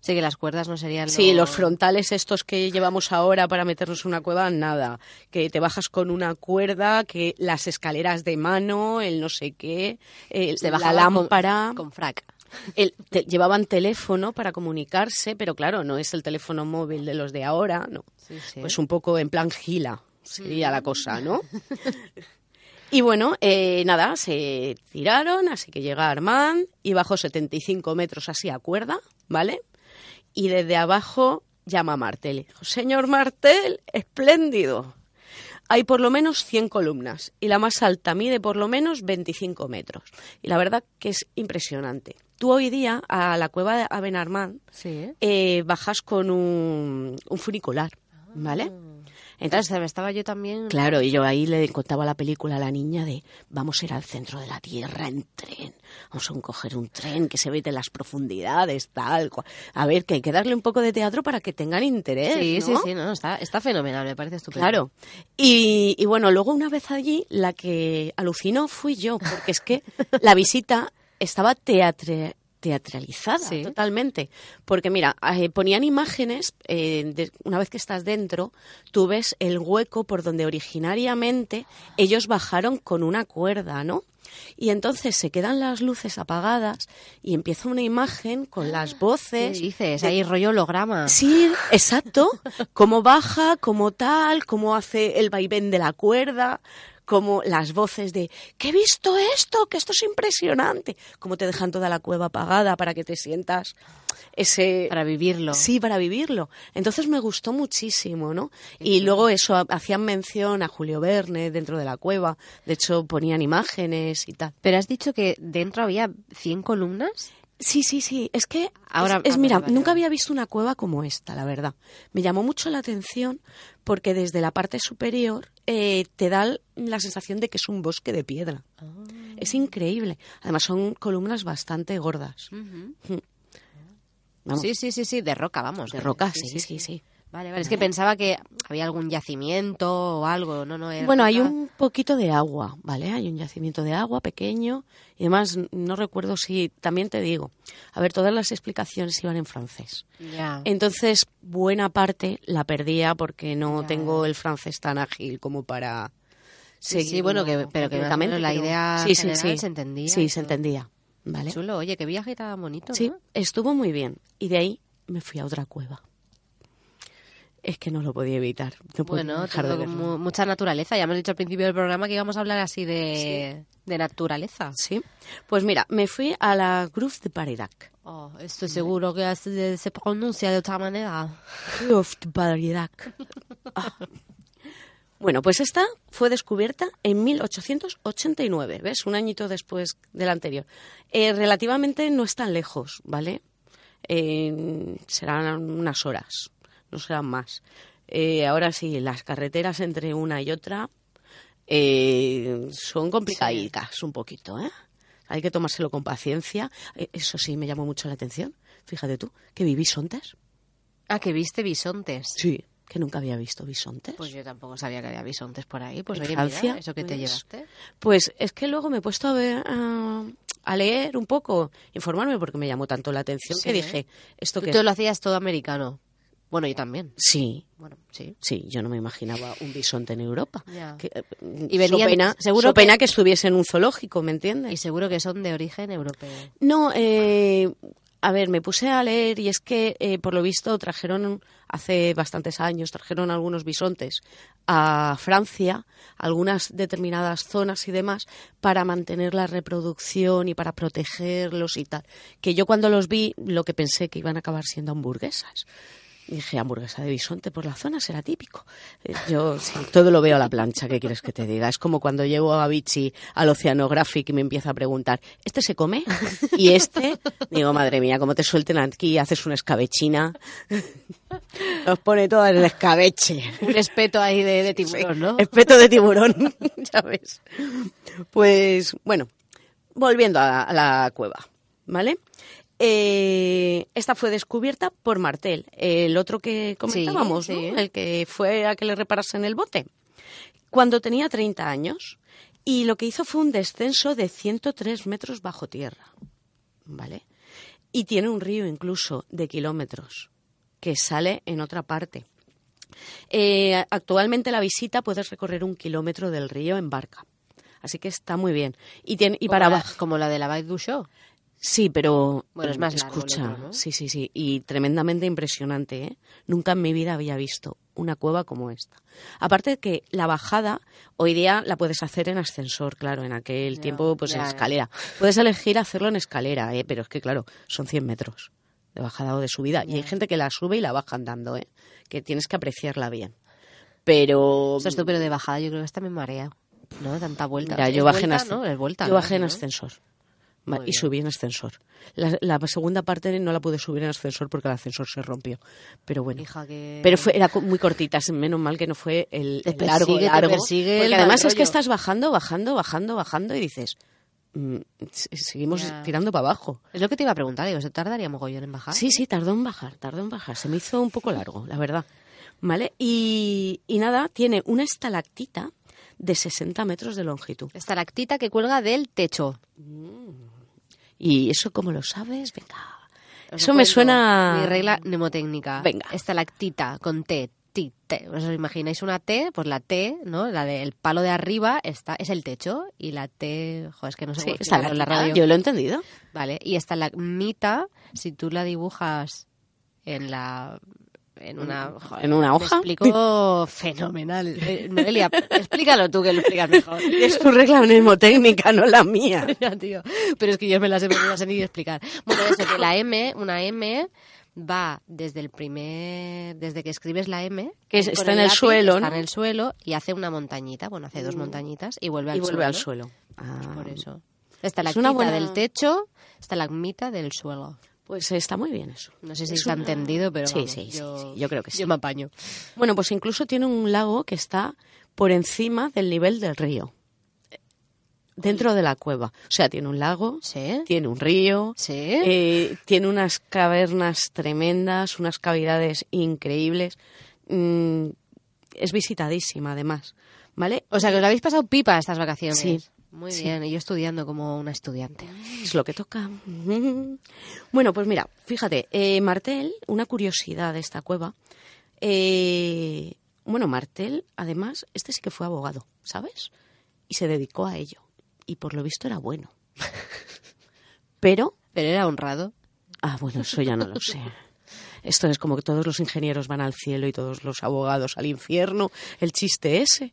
Sí, que las cuerdas no serían. Sí, lo- los frontales estos que llevamos ahora para meternos en una cueva, nada. Que te bajas con una cuerda, que las escaleras de mano, el no sé qué, el- Se la bajaba con- lámpara. Con frac. El- te- llevaban teléfono para comunicarse, pero claro, no es el teléfono móvil de los de ahora, no. Sí, sí. Pues un poco en plan gila sería la cosa, ¿no? <laughs> Y bueno, eh, nada, se tiraron, así que llega Armand y bajó 75 metros así a cuerda, ¿vale? Y desde abajo llama a Martel. y Dijo, señor Martel, espléndido. Hay por lo menos 100 columnas y la más alta mide por lo menos 25 metros. Y la verdad que es impresionante. Tú hoy día a la cueva de Abenarmand Sí. eh, bajas con un, un funicular, ¿vale? Entonces estaba yo también... Claro, y yo ahí le contaba la película a la niña de vamos a ir al centro de la Tierra en tren, vamos a coger un tren que se ve de las profundidades, tal cual. A ver, que hay que darle un poco de teatro para que tengan interés, Sí, ¿no? sí, sí, no, está, está fenomenal, me parece estupendo. Claro. Y, y bueno, luego una vez allí, la que alucinó fui yo, porque es que la visita estaba teatre- teatralizada Sí. totalmente. Porque mira, eh, ponían imágenes, eh, de- una vez que estás dentro, tú ves el hueco por donde originariamente ellos bajaron con una cuerda, ¿no? Y entonces se quedan las luces apagadas y empieza una imagen con las ¿Qué voces. dices? de- Ahí rollo holograma. Sí, exacto. Cómo baja, cómo tal, cómo hace el vaivén de la cuerda, como las voces de que he visto esto, que esto es impresionante. Cómo te dejan toda la cueva apagada para que te sientas ese Para vivirlo. Sí, para vivirlo. Entonces me gustó muchísimo, ¿no? Y luego eso, ha- hacían mención a Julio Verne dentro de la cueva. De hecho, ponían imágenes y tal. Pero has dicho que dentro había 100 columnas. Sí, sí, sí. Es que, Ahora- es, es- mira, nunca había visto una cueva como esta, la verdad. Me llamó mucho la atención porque desde la parte superior eh, te da la sensación de que es un bosque de piedra. Ah. Es increíble. Además, son columnas bastante gordas. Vamos, Sí, sí, sí, sí, de roca, vamos. de roca, sí, sí, sí. Vale, vale, es que pensaba que había algún yacimiento o algo, no, no. era Bueno, hay un poquito de agua, ¿vale? Hay un yacimiento de agua pequeño y además no recuerdo si, también te digo, a ver, todas las explicaciones iban en francés. Ya. Entonces, buena parte la perdía porque no tengo el francés tan ágil como para Sí, sí, seguirlo bueno, que- pero que más o menos la idea sí, sí, general sí. se entendía Sí, se entendía, ¿vale? Chulo, oye, qué viaje tan bonito. Sí, ¿no? estuvo muy bien. Y de ahí me fui a otra cueva. Es que no lo podía evitar. No Bueno, dejar de verlo. mucha naturaleza. Ya hemos dicho al principio del programa que íbamos a hablar así de, de naturaleza. Sí. Pues mira, me fui a la Cruz de Paredac. Oh, estoy seguro que se, se pronuncia de otra manera. Cruz de Paredac. <laughs> Ah. Bueno, pues esta fue descubierta en 1889, ¿ves? Un añito después del anterior. Eh, relativamente no es tan lejos, ¿vale? Eh, serán unas horas, no serán más. Eh, ahora sí, las carreteras entre una y otra eh, son complicaditas un poquito, ¿eh? Hay que tomárselo con paciencia. Eh, eso sí, me llamó mucho la atención. Fíjate tú, que vi bisontes. Ah, que viste bisontes. Sí, que nunca había visto bisontes. Pues yo tampoco sabía que había bisontes por ahí. Pues ¿En oye, Francia? mira, eso que te Pues- llevaste. Pues es que luego me he puesto a ver, a, a leer un poco, informarme porque me llamó tanto la atención Sí, que dije, ¿esto Tú te es? lo hacías todo americano. Bueno, yo también. Sí, Bueno, sí. sí, yo no me imaginaba un bisonte en Europa. Que, eh, Y venían- so pena, seguro so pena que- que... estuviese en un zoológico, ¿me entiendes? Y seguro que son de origen europeo. No, eh, a ver, me puse a leer y es que, eh, por lo visto, trajeron hace bastantes años, trajeron algunos bisontes a Francia, algunas determinadas zonas y demás, para mantener la reproducción y para protegerlos y tal. Que yo cuando los vi, lo que pensé que iban a acabar siendo hamburguesas. Dije, hamburguesa de bisonte por la zona será típico. Eh, Yo sí, todo lo veo a la plancha, ¿qué quieres que te diga? Es como cuando llego a Vichy al Oceanographic y me empieza a preguntar, ¿este se come? Y este, digo, madre mía, como te suelten aquí, haces una escabechina. Nos pone todo el escabeche. Un respeto ahí de, de tiburón, ¿no? Espeto de tiburón, <laughs> ya ves. Pues bueno, volviendo a, a la cueva, ¿vale? Eh, esta fue descubierta por Martel, el otro que comentábamos, Sí, ¿no? el que fue a que le reparasen el bote, cuando tenía 30 años. Y lo que hizo fue un descenso de 103 metros bajo tierra, ¿vale? Y tiene un río incluso de kilómetros que sale en otra parte. Eh, actualmente la visita puedes recorrer un kilómetro del río en barca. Así que está muy bien. Y, tiene, y para abajo. Como la de la Bike du Show. Sí, pero. Bueno, es más Escucha, otro, ¿no? sí, sí, sí. Y tremendamente impresionante, ¿eh? Nunca en mi vida había visto una cueva como esta. Aparte de que la bajada, hoy día la puedes hacer en ascensor, claro. En aquel tiempo, pues en ya. escalera. Puedes elegir hacerlo en escalera, ¿eh? Pero es que, claro, son 100 metros de bajada o de subida. Y hay gente que la sube y la baja andando, ¿eh? Que tienes que apreciarla bien. Pero. Esto es pero de bajada yo creo que esta me marea. ¿No? Tanta vuelta. Yo bajé en vuelta, ascensor. ¿no? Es vuelta, Yo ¿no? bajé en ¿no? ascensor. Muy y bien. subí en ascensor. La, la segunda parte no la pude subir en ascensor porque el ascensor se rompió. Pero bueno. Hija, que... Pero fue, era muy cortita, <laughs> menos mal que no fue el, el largo, largo. porque además es que estás bajando, bajando, bajando, bajando y dices, mm, seguimos tirando para abajo. Es lo que te iba a preguntar, digo, ¿se tardaría mogollón en bajar? Sí, sí, tardó en bajar, tardó en bajar. Se me hizo un poco largo, la verdad. ¿Vale? Y, y nada, tiene una estalactita de 60 metros de longitud. Estalactita que cuelga del techo. ¿Y eso cómo lo sabes? Venga. Os Eso me suena... Mi regla mnemotécnica. Venga. Estalactita con T. Ti, T. ¿Os imagináis una T? Pues la T, ¿no? La del palo de arriba está, es el techo y la T, joder, es que no sé Sí, cómo explicarlo en la estalactita, radio. yo lo he entendido. Vale, y estalagmita, si tú la dibujas en la en una joder, ¿En una me hoja? explico <laughs> fenomenal. Eh, Noelia, explícalo tú que lo explicas mejor. <laughs> Es tu regla mnemotécnica, no la mía. <laughs> Tío. Pero es que yo me las he he ni explicar. Bueno, eso que la M, una M va desde el primer, desde que escribes la M, Que es- está en el lápiz, suelo, está ¿no? en el suelo y hace una montañita, bueno, hace dos montañitas y vuelve al Y vuelve suelo. al suelo. Ah, Por eso. Está la Es una buena- del techo, está la mitad del suelo. Pues está muy bien eso. No sé si Es está una- entendido, pero Sí, vamos, sí, sí, yo, sí, yo creo que sí. Yo me apaño. Bueno, pues incluso tiene un lago que está por encima del nivel del río. Dentro de la cueva. O sea, tiene un lago, ¿Sí? tiene un río, ¿Sí? eh, tiene unas cavernas tremendas, unas cavidades increíbles. Mm, es visitadísima, además. ¿Vale? O sea, que os lo habéis pasado pipa estas vacaciones. Sí. Muy Sí. bien, y yo estudiando como una estudiante. Es lo que toca. <laughs> Bueno, pues mira, fíjate, eh, Martel, una curiosidad de esta cueva. eh, bueno, Martel, además, este sí que fue abogado, ¿sabes? Y se dedicó a ello. Y por lo visto era bueno. <laughs> Pero, Pero era honrado. ah, bueno, eso ya no lo sé. Esto es como que todos los ingenieros van al cielo y todos los abogados al infierno. El chiste ese.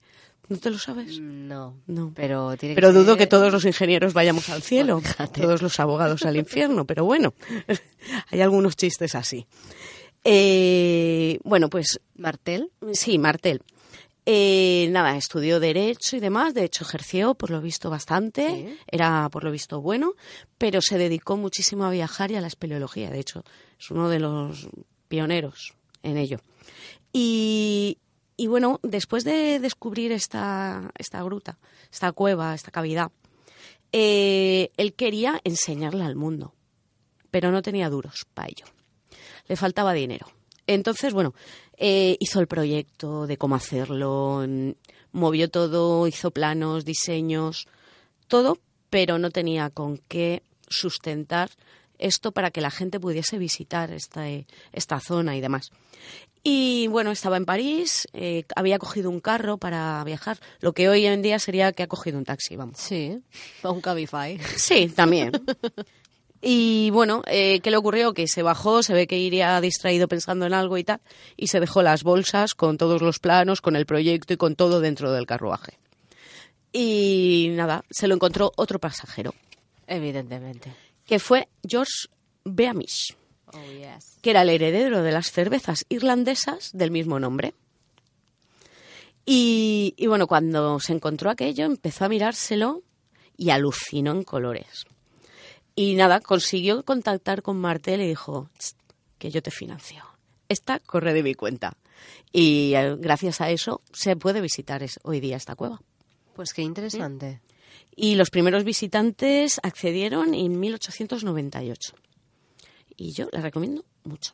¿No te lo sabes? No. No. Pero tiene Pero que dudo ser- que todos los ingenieros vayamos al cielo, <laughs> Fíjate. todos los abogados al infierno, pero bueno, <laughs> hay algunos chistes así. Eh, bueno, pues Martel. sí, Martel. Eh, nada, estudió Derecho y demás, de hecho ejerció, por lo visto, bastante, Sí. era por lo visto bueno, pero se dedicó muchísimo a viajar y a la espeleología, de hecho, es uno de los pioneros en ello. Y, y bueno, después de descubrir esta, esta gruta, esta cueva, esta cavidad, eh, él quería enseñarla al mundo, pero no tenía duros para ello. Le faltaba dinero. Entonces, bueno, eh, hizo el proyecto de cómo hacerlo, movió todo, hizo planos, diseños, todo, pero no tenía con qué sustentar esto para que la gente pudiese visitar esta, esta zona y demás. Y bueno, estaba en París, eh, había cogido un carro para viajar, lo que hoy en día sería que ha cogido un taxi, vamos. Sí. O un Cabify. Sí, también. Y bueno, eh, ¿qué le ocurrió? Que se bajó, se ve que iría distraído pensando en algo y tal, y se dejó las bolsas con todos los planos, con el proyecto y con todo dentro del carruaje. Y nada, se lo encontró otro pasajero, Evidentemente. Que fue George Beamish, Oh, yes. que era el heredero de las cervezas irlandesas del mismo nombre. Y, y bueno, cuando se encontró aquello, empezó a mirárselo y alucinó en colores. Y nada, consiguió contactar con Martel y dijo, "Tst, que yo te financio. Esta corre de mi cuenta. Y eh, gracias a eso se puede visitar hoy día esta cueva. Pues qué interesante. Y los primeros visitantes accedieron en 1898. Y yo la recomiendo mucho.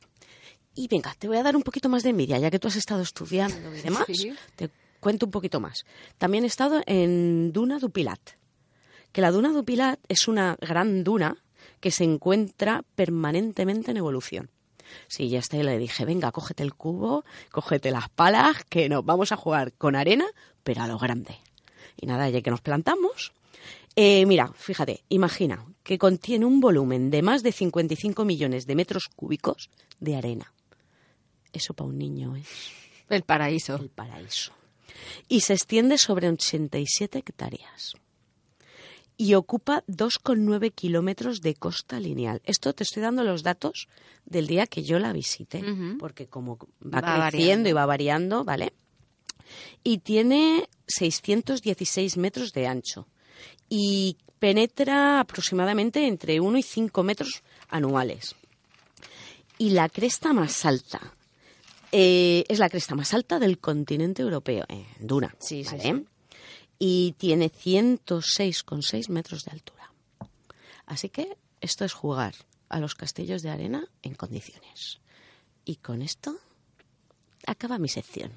Y venga, te voy a dar un poquito más de envidia, ya que tú has estado estudiando y <laughs> demás. Sí. Te cuento un poquito más. También he estado en Duna du Pilat. Que la Duna du Pilat es una gran duna que se encuentra permanentemente en evolución. Sí, ya está, y le dije, venga, cógete el cubo, cógete las palas, que nos vamos a jugar con arena, pero a lo grande. Y nada, ya que nos plantamos, eh, mira, fíjate, imagina que contiene un volumen de más de 55 millones de metros cúbicos de arena. Eso para un niño es El paraíso. el paraíso. Y se extiende sobre 87 hectáreas. Y ocupa 2,9 kilómetros de costa lineal. Esto te estoy dando los datos del día que yo la visité, porque como va, Va creciendo variando. y va variando, ¿vale? Y tiene 616 metros de ancho. Y penetra aproximadamente entre 1 y 5 metros anuales. Y la cresta más alta eh, es la cresta más alta del continente europeo, en Duna. Sí, sí, sí. Y tiene 106,6 metros de altura. Así que esto es jugar a los castillos de arena en condiciones. Y con esto acaba mi sección.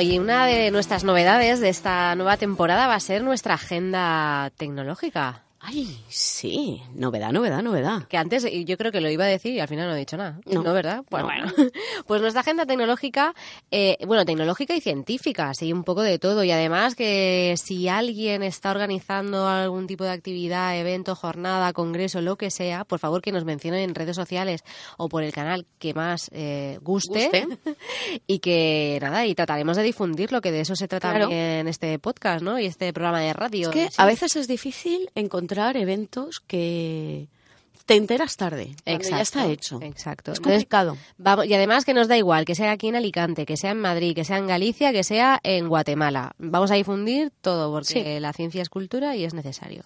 Y una de nuestras novedades de esta nueva temporada va a ser nuestra agenda tecnológica. Ay, sí, novedad, novedad, novedad. Que antes yo creo que lo iba a decir y al final no he dicho nada. No. ¿verdad? Pues No. bueno. <laughs> Pues nuestra agenda tecnológica, eh, bueno, tecnológica y científica, sí, un poco de todo. Y además que si alguien está organizando algún tipo de actividad, evento, jornada, congreso, lo que sea, por favor que nos mencionen en redes sociales o por el canal que más eh, guste. Guste. <laughs> y que nada, y trataremos de difundirlo, que de eso se trata Claro. en este podcast, ¿no? Y este programa de radio. Es que Sí. a veces es difícil encontrar eventos que te enteras tarde, cuando ya está hecho. Exacto. Es Entonces, complicado. Vamos, y además que nos da igual que sea aquí en Alicante, que sea en Madrid, que sea en Galicia, que sea en Guatemala. Vamos a difundir todo porque Sí. la ciencia es cultura y es necesario.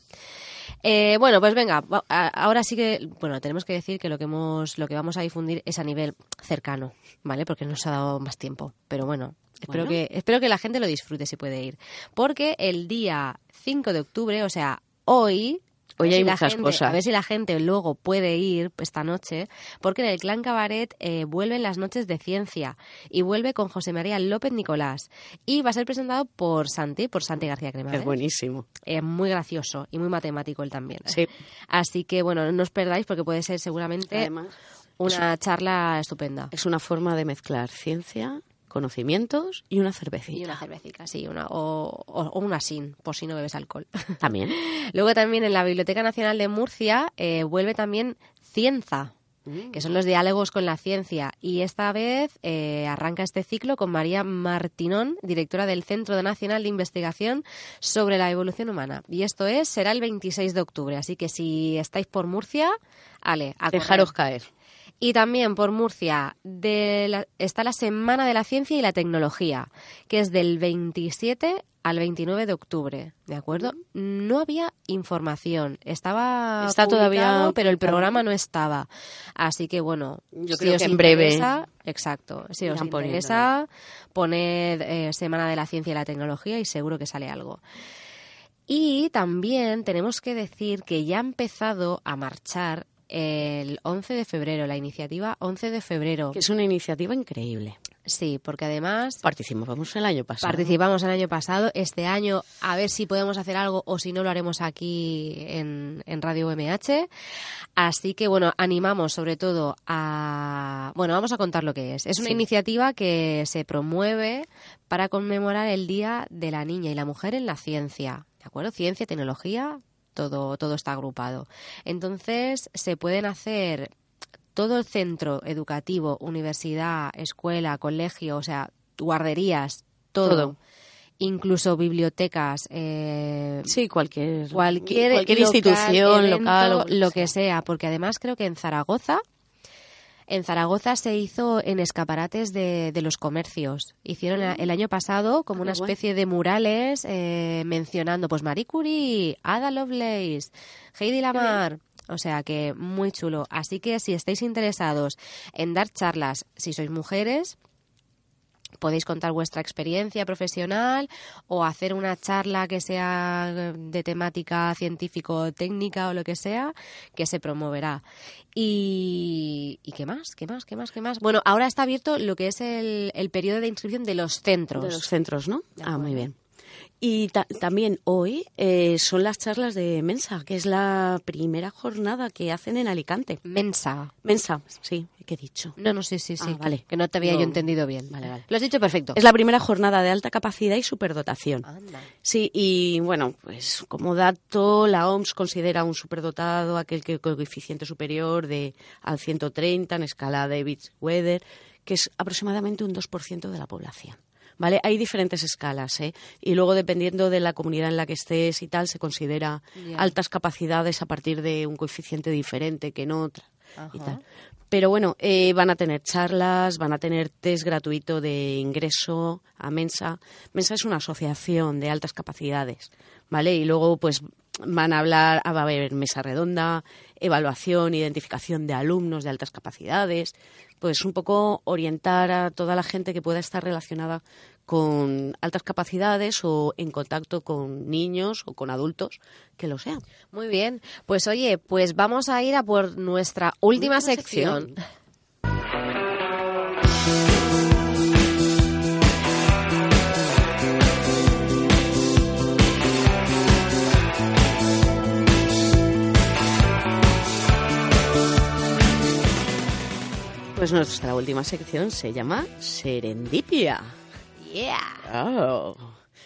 Eh, bueno, pues venga, ahora sí que, bueno, tenemos que decir que lo que hemos, lo que vamos a difundir es a nivel cercano, ¿vale? Porque nos ha dado más tiempo. Pero bueno, espero Bueno. que, espero que la gente lo disfrute si puede ir. Porque el día 5 de octubre, o sea, hoy, Hoy hay si la muchas gente- cosas. A ver si la gente luego puede ir esta noche, porque en el Clan Cabaret eh, vuelven las noches de ciencia y vuelve con José María López Nicolás y va a ser presentado por Santi, por Santi García Cremades. Es buenísimo. Eh, muy gracioso y muy matemático él también. ¿eh? Sí. Así que bueno, no os perdáis porque puede ser seguramente Además, una charla estupenda. es una forma de mezclar ciencia, conocimientos y una cervecita. Y una cervecita, sí, una, o, o- o una sin, por si no bebes alcohol. <laughs> También. Luego también en la Biblioteca Nacional de Murcia eh, vuelve también Cienza, que son los diálogos con la ciencia. Y esta vez eh, arranca este ciclo con María Martinón, directora del Centro Nacional de Investigación sobre la Evolución Humana. Y esto es, será el 26 de octubre. Así que si estáis por Murcia, ale, a. Dejaros caer. Y también por Murcia de la- está la Semana de la Ciencia y la Tecnología, que es del 27 al 29 de octubre, ¿de acuerdo? No había información, estaba Está todavía pero el programa no estaba. Así que bueno, Yo si creo os que en breve exacto, si os interesa, poned eh, Semana de la Ciencia y la Tecnología y seguro que sale algo. Y también tenemos que decir que ya ha empezado a marchar el 11 de febrero, la iniciativa 11 de febrero. Que es una iniciativa increíble. Sí, porque además Participamos el año pasado. participamos el año pasado, este año a ver si podemos hacer algo o si no lo haremos aquí en, en Radio MH. Así que bueno, animamos sobre todo a... Bueno, vamos a contar lo que es. Es una Sí. iniciativa que se promueve para conmemorar el Día de la Niña y la Mujer en la Ciencia. ¿De acuerdo? Ciencia, tecnología, todo, todo está agrupado. Entonces se pueden hacer todo el centro educativo, universidad, escuela, colegio, o sea, guarderías, todo, Todo. incluso bibliotecas, eh, Sí, cualquier, cualquier, cualquier local, institución evento, local o lo que sea, porque además creo que en Zaragoza en Zaragoza se hizo en escaparates de, de los comercios. Hicieron el año pasado como Ah, una especie de murales eh, mencionando pues Marie Curie, Ada Lovelace, Heidi Lamar. O sea que muy chulo. Así que si estáis interesados en dar charlas, si sois mujeres, podéis contar vuestra experiencia profesional o hacer una charla que sea de temática científico-técnica o lo que sea, que se promoverá. Y, ¿y qué más? ¿Qué más? ¿Qué más? ¿Qué más? Bueno, ahora está abierto lo que es el, el periodo de inscripción de los centros. de los centros, ¿no? Ah, muy bien. Y ta- también hoy eh, son las charlas de Mensa, que es la primera jornada que hacen en Alicante. Mensa. Mensa, sí, ¿qué he dicho? No, no, sí, sí, sí. Ah, vale. Que no te había No. yo entendido bien. Vale, vale. Lo has dicho perfecto. Es la primera jornada de alta capacidad y superdotación. Anda. Sí, y bueno, pues como dato, la OMS considera un superdotado aquel que coeficiente superior de al 130 en escala de David Weather, que es aproximadamente un 2% de la población. ¿Vale? Hay diferentes escalas, ¿eh? Y luego, dependiendo de la comunidad en la que estés y tal, se considera altas capacidades a partir de un coeficiente diferente que en otra y tal. Pero bueno, eh, van a tener charlas, van a tener test gratuito de ingreso a Mensa. Mensa es una asociación de altas capacidades, ¿vale? Y luego, pues, van a hablar, ah, va a haber mesa redonda, evaluación, identificación de alumnos de altas capacidades, pues un poco orientar a toda la gente que pueda estar relacionada con altas capacidades o en contacto con niños o con adultos que lo sean. Muy bien. Pues oye, pues vamos a ir a por nuestra última, Última sección. sección. Pues nuestra última sección se llama Serendipia. Yeah. Oh.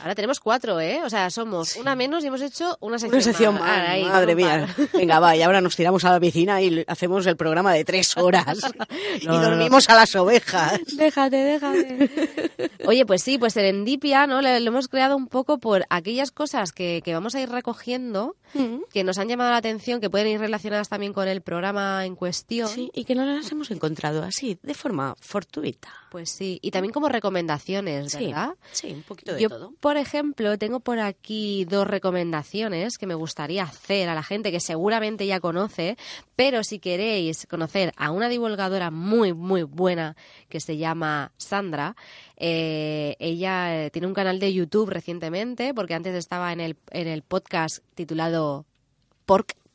Ahora tenemos cuatro, ¿eh? O sea, somos una menos y hemos hecho una sección, Una sección más. madre mía. <laughs> Venga, va, y ahora nos tiramos a la piscina y hacemos el programa de tres horas. <laughs> y No, no, no. dormimos a las ovejas. Déjate, déjate. <laughs> Oye, pues sí, pues Serendipia, ¿no? Lo, lo hemos creado un poco por aquellas cosas que, que vamos a ir recogiendo, que nos han llamado la atención, que pueden ir relacionadas también con el programa en cuestión. Sí, y que no las hemos encontrado así, de forma fortuita. Pues sí, y también como recomendaciones, Sí, ¿verdad? sí, un poquito de Yo, todo. Por ejemplo, tengo por aquí dos recomendaciones que me gustaría hacer a la gente que seguramente ya conoce, pero si queréis conocer a una divulgadora muy, muy buena que se llama Sandra, eh, ella eh, tiene un canal de YouTube recientemente, porque antes estaba en el, en el podcast titulado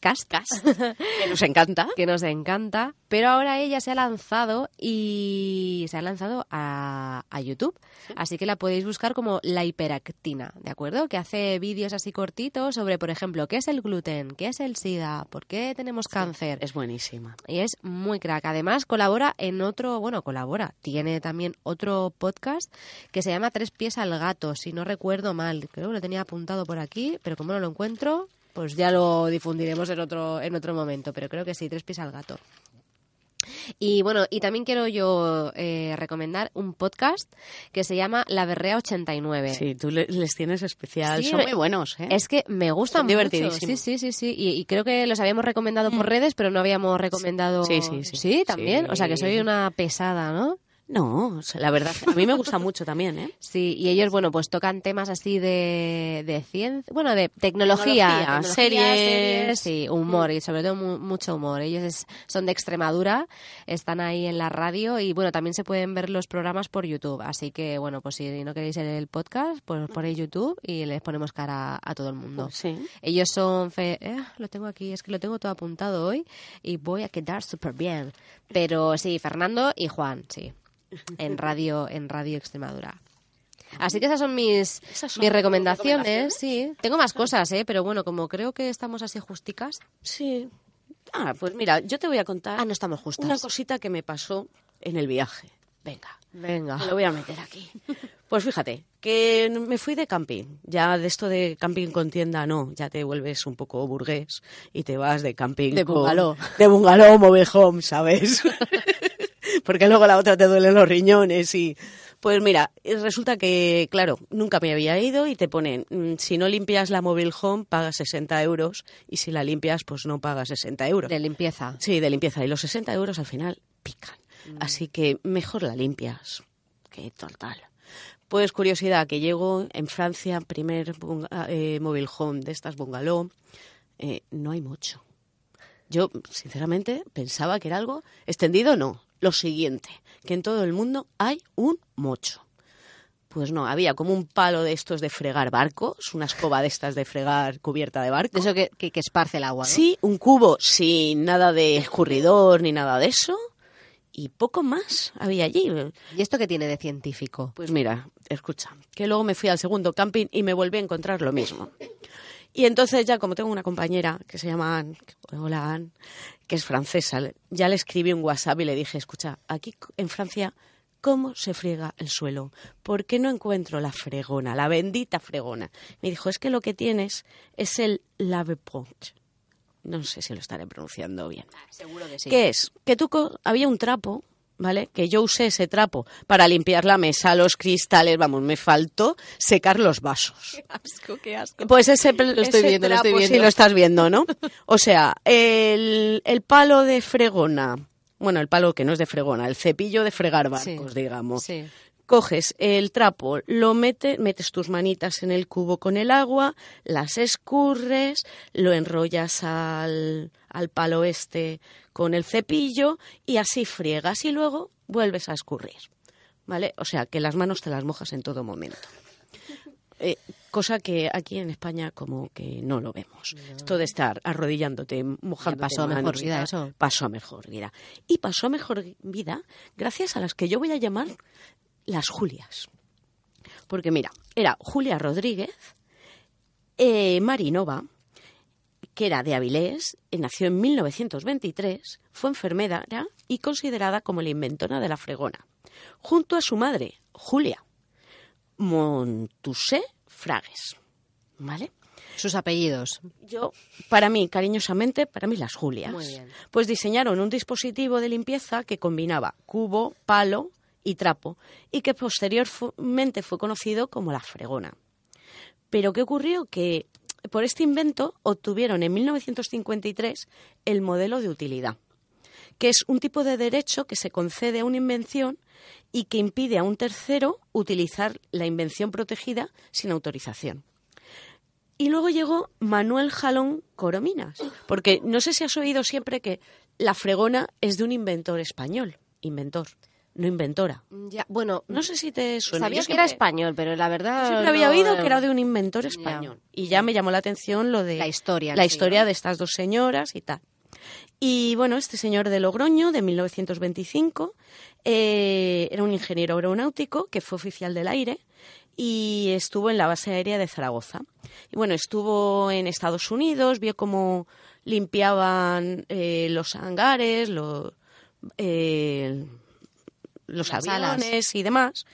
Porkcast. <laughs> Que nos encanta. que nos encanta, pero ahora ella se ha lanzado y se ha lanzado a, a YouTube, así que la podéis buscar como la hiperactina, ¿de acuerdo? Que hace vídeos así cortitos sobre, por ejemplo, qué es el gluten, qué es el SIDA, por qué tenemos cáncer. Es buenísima. Y es muy crack. Además, colabora en otro, bueno, colabora, tiene también otro podcast que se llama Tres pies al gato, si no recuerdo mal. Creo que lo tenía apuntado por aquí, pero como no lo encuentro, pues ya lo difundiremos en otro, en otro momento. Pero creo que sí, Tres pies al gato. Y bueno, y también quiero yo eh, recomendar un podcast que se llama La Berrea 89. Sí, tú le- les tienes especial. Sí, Son muy buenos, ¿eh? Es que me gustan mucho. Sí, sí, sí, sí. Y, y creo que los habíamos recomendado por redes, pero no habíamos recomendado. Sí, sí, sí. Sí, también. Sí. O sea, que soy una pesada, ¿no? No, la verdad, a mí me gusta mucho también, ¿eh? <laughs> Sí, y ellos, bueno, pues tocan temas así de, de ciencia, bueno, de tecnología, Tecnología, series. sí, humor, y sobre todo mu- mucho humor. Ellos es- son de Extremadura, están ahí en la radio y, bueno, también se pueden ver los programas por YouTube. Así que, bueno, pues si no queréis el podcast, pues ponéis YouTube y les ponemos cara a todo el mundo. Sí. Ellos son... fe- eh, lo tengo aquí, es que lo tengo todo apuntado hoy y voy a quedar súper bien. Pero sí, Fernando y Juan, sí. En <laughs> Radio, en Radio Extremadura. Así que esas son mis, Esas son mis recomendaciones, recomendaciones. sí. Tengo más cosas, ¿eh? Pero bueno, como creo que estamos así justicas... Sí. Ah, pues mira, yo te voy a contar Ah, no estamos justas. una cosita que me pasó en el viaje. Venga. Venga. Me lo voy a meter aquí. Pues fíjate, que me fui de camping. Ya de esto de camping con tienda, no. Ya te vuelves un poco burgués y te vas de camping. De con- bungalow. De bungalow, mobile home, ¿sabes? <laughs> Porque luego la otra te duelen los riñones y... Pues mira, resulta que, claro, nunca me había ido y te ponen, mm, si no limpias la mobile home, pagas 60 euros y si la limpias, pues no pagas 60 euros. De limpieza. Sí, de limpieza. Y los 60 euros al final pican. Así que mejor la limpias. Que total. Pues curiosidad, que llego en Francia, primer eh, mobile home de estas bungalow, eh, no hay mucho. Yo, sinceramente, pensaba que era algo extendido, no. Lo siguiente, que en todo el mundo hay un mocho. Pues no, había como un palo de estos de fregar barcos, una escoba de estas de fregar cubierta de barco. De eso que, que, que esparce el agua, ¿no? Sí, un cubo sin nada de escurridor ni nada de eso. Y poco más había allí. ¿Y esto qué tiene de científico? Pues mira, escucha, que luego me fui al segundo camping y me volví a encontrar lo mismo. Y entonces ya como tengo una compañera que se llama Anne, hola Anne, que es francesa, ya le escribí un WhatsApp y le dije, escucha, aquí en Francia, ¿cómo se friega el suelo? ¿Por qué no encuentro la fregona, la bendita fregona? Me dijo, es que lo que tienes es el lave-ponche. No sé si lo estaré pronunciando bien. Seguro que sí. ¿Qué es? Que tú había un trapo, ¿vale? Que yo usé ese trapo para limpiar la mesa, los cristales, vamos, me faltó secar los vasos. Qué asco, qué asco. Pues ese, Lo estoy ese viendo, lo estoy trapo, viendo. Sí, lo estás viendo, ¿no? O sea, el, el palo de fregona, bueno, el palo que no es de fregona, el cepillo de fregar barcos, Sí. digamos. Sí. Coges el trapo, lo metes, metes tus manitas en el cubo con el agua, las escurres, lo enrollas al, al palo este con el cepillo y así friegas y luego vuelves a escurrir. ¿Vale? O sea, que las manos te las mojas en todo momento. <laughs> Eh, cosa que aquí en España como que no lo vemos. Esto de estar arrodillándote, mojándote pasó a manos mejor vida eso. Pasó a mejor vida. Y pasó a mejor vida gracias a las que yo voy a llamar las Julias. Porque mira, era Julia Rodríguez, eh, Marinova, que era de Avilés, eh, nació en 1923, fue enfermera y considerada como la inventora de la fregona, junto a su madre, Julia Montusé Fragues. ¿Vale? Sus apellidos. Yo, para mí, cariñosamente, para mí las Julias. Muy bien. Pues diseñaron un dispositivo de limpieza que combinaba cubo, palo y trapo y que posteriormente fue conocido como la fregona. Pero ¿qué ocurrió? Que por este invento obtuvieron en 1953 el modelo de utilidad, que es un tipo de derecho que se concede a una invención y que impide a un tercero utilizar la invención protegida sin autorización. Y luego llegó Manuel Jalón Corominas, porque no sé si has oído siempre que la fregona es de un inventor español, inventor, no inventora. Ya, bueno, No sé si te suena. sabía Yo que era español, pero la verdad. Siempre había oído que era de un inventor Ya. español. Y ya me llamó la atención lo de La historia la sí, historia ¿no? de estas dos señoras y tal. Y bueno, este señor de Logroño, de 1925, eh, era un ingeniero aeronáutico que fue oficial del aire y estuvo en la base aérea de Zaragoza. Y bueno, estuvo en Estados Unidos, vio cómo limpiaban eh, los hangares, lo- eh, los Las alas. aviones y demás.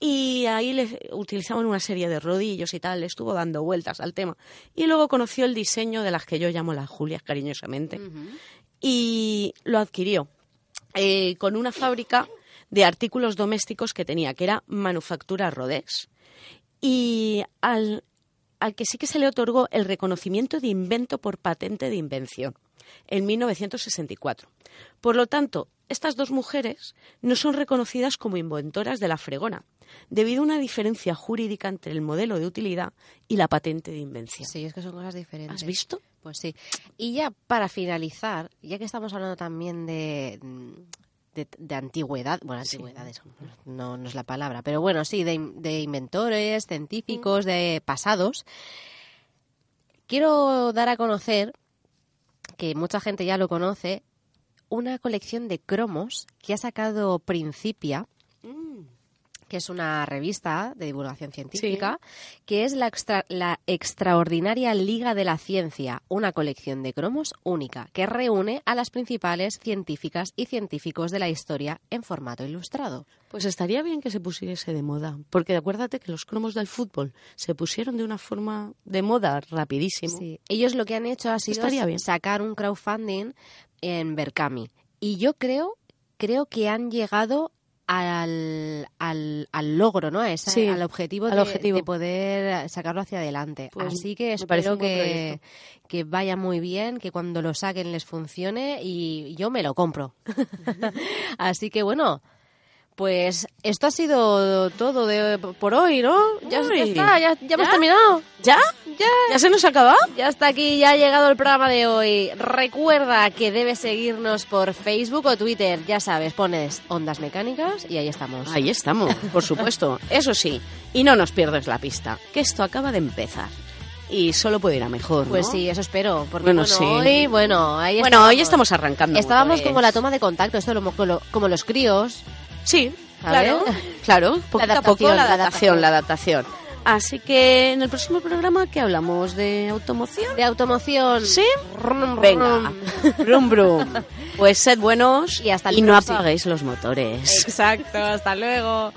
Y ahí le utilizaban una serie de rodillos y tal, le estuvo dando vueltas al tema. Y luego conoció el diseño de las que yo llamo las Julias cariñosamente. Y lo adquirió eh, con una fábrica de artículos domésticos que tenía, que era Manufactura Rodex. Y al, al que sí que se le otorgó el reconocimiento de invento por patente de invención en 1964. Por lo tanto, estas dos mujeres no son reconocidas como inventoras de la fregona, debido a una diferencia jurídica entre el modelo de utilidad y la patente de invención. Sí, es que son cosas diferentes. ¿Has visto? Pues sí. Y ya para finalizar, ya que estamos hablando también de, de, de antigüedad, bueno, Sí. antigüedad es- no, no es la palabra, pero bueno, sí, de, in- de inventores, científicos, de pasados, quiero dar a conocer, que mucha gente ya lo conoce, una colección de cromos que ha sacado Principia, que es una revista de divulgación científica, que es la, extra- la extraordinaria Liga de la Ciencia, una colección de cromos única que reúne a las principales científicas y científicos de la historia en formato ilustrado. Pues estaría bien que se pusiese de moda, porque acuérdate que los cromos del fútbol se pusieron de una forma de moda rapidísimo. Sí. Ellos lo que han hecho ha sido sacar un crowdfunding en Berkami. Y yo creo, creo que han llegado al, al, al logro, ¿no? A esa- Sí, al objetivo, al de, objetivo. de poder sacarlo hacia adelante. Pues Así que espero que, que vaya muy bien, que cuando lo saquen les funcione y yo me lo compro. <laughs> Así que bueno. Pues esto ha sido todo de, por hoy, ¿no? Ya, está, ya, ya hemos terminado. ¿Ya? Ya. ¿Ya se nos acaba? Ya está aquí, ya ha llegado el programa de hoy. Recuerda que debes seguirnos por Facebook o Twitter. Ya sabes, pones ondas mecánicas y ahí estamos. Ahí estamos, por supuesto. <laughs> Eso sí, y no nos pierdes la pista, que esto acaba de empezar. Y solo puede ir a mejor, Pues ¿no? sí, eso espero. Porque Bueno, bueno, sí. hoy, bueno, ahí Bueno, hoy estamos arrancando. Estábamos como la toma de contacto, esto lo- como los críos. Sí, claro, claro, poquito a la adaptación, la adaptación. Así que en el próximo programa que hablamos de automoción. De automoción. ¿Sí? Rum, Venga, rum. <laughs> brum brum. Pues sed buenos Y hasta el y no apaguéis los motores. Exacto, hasta luego.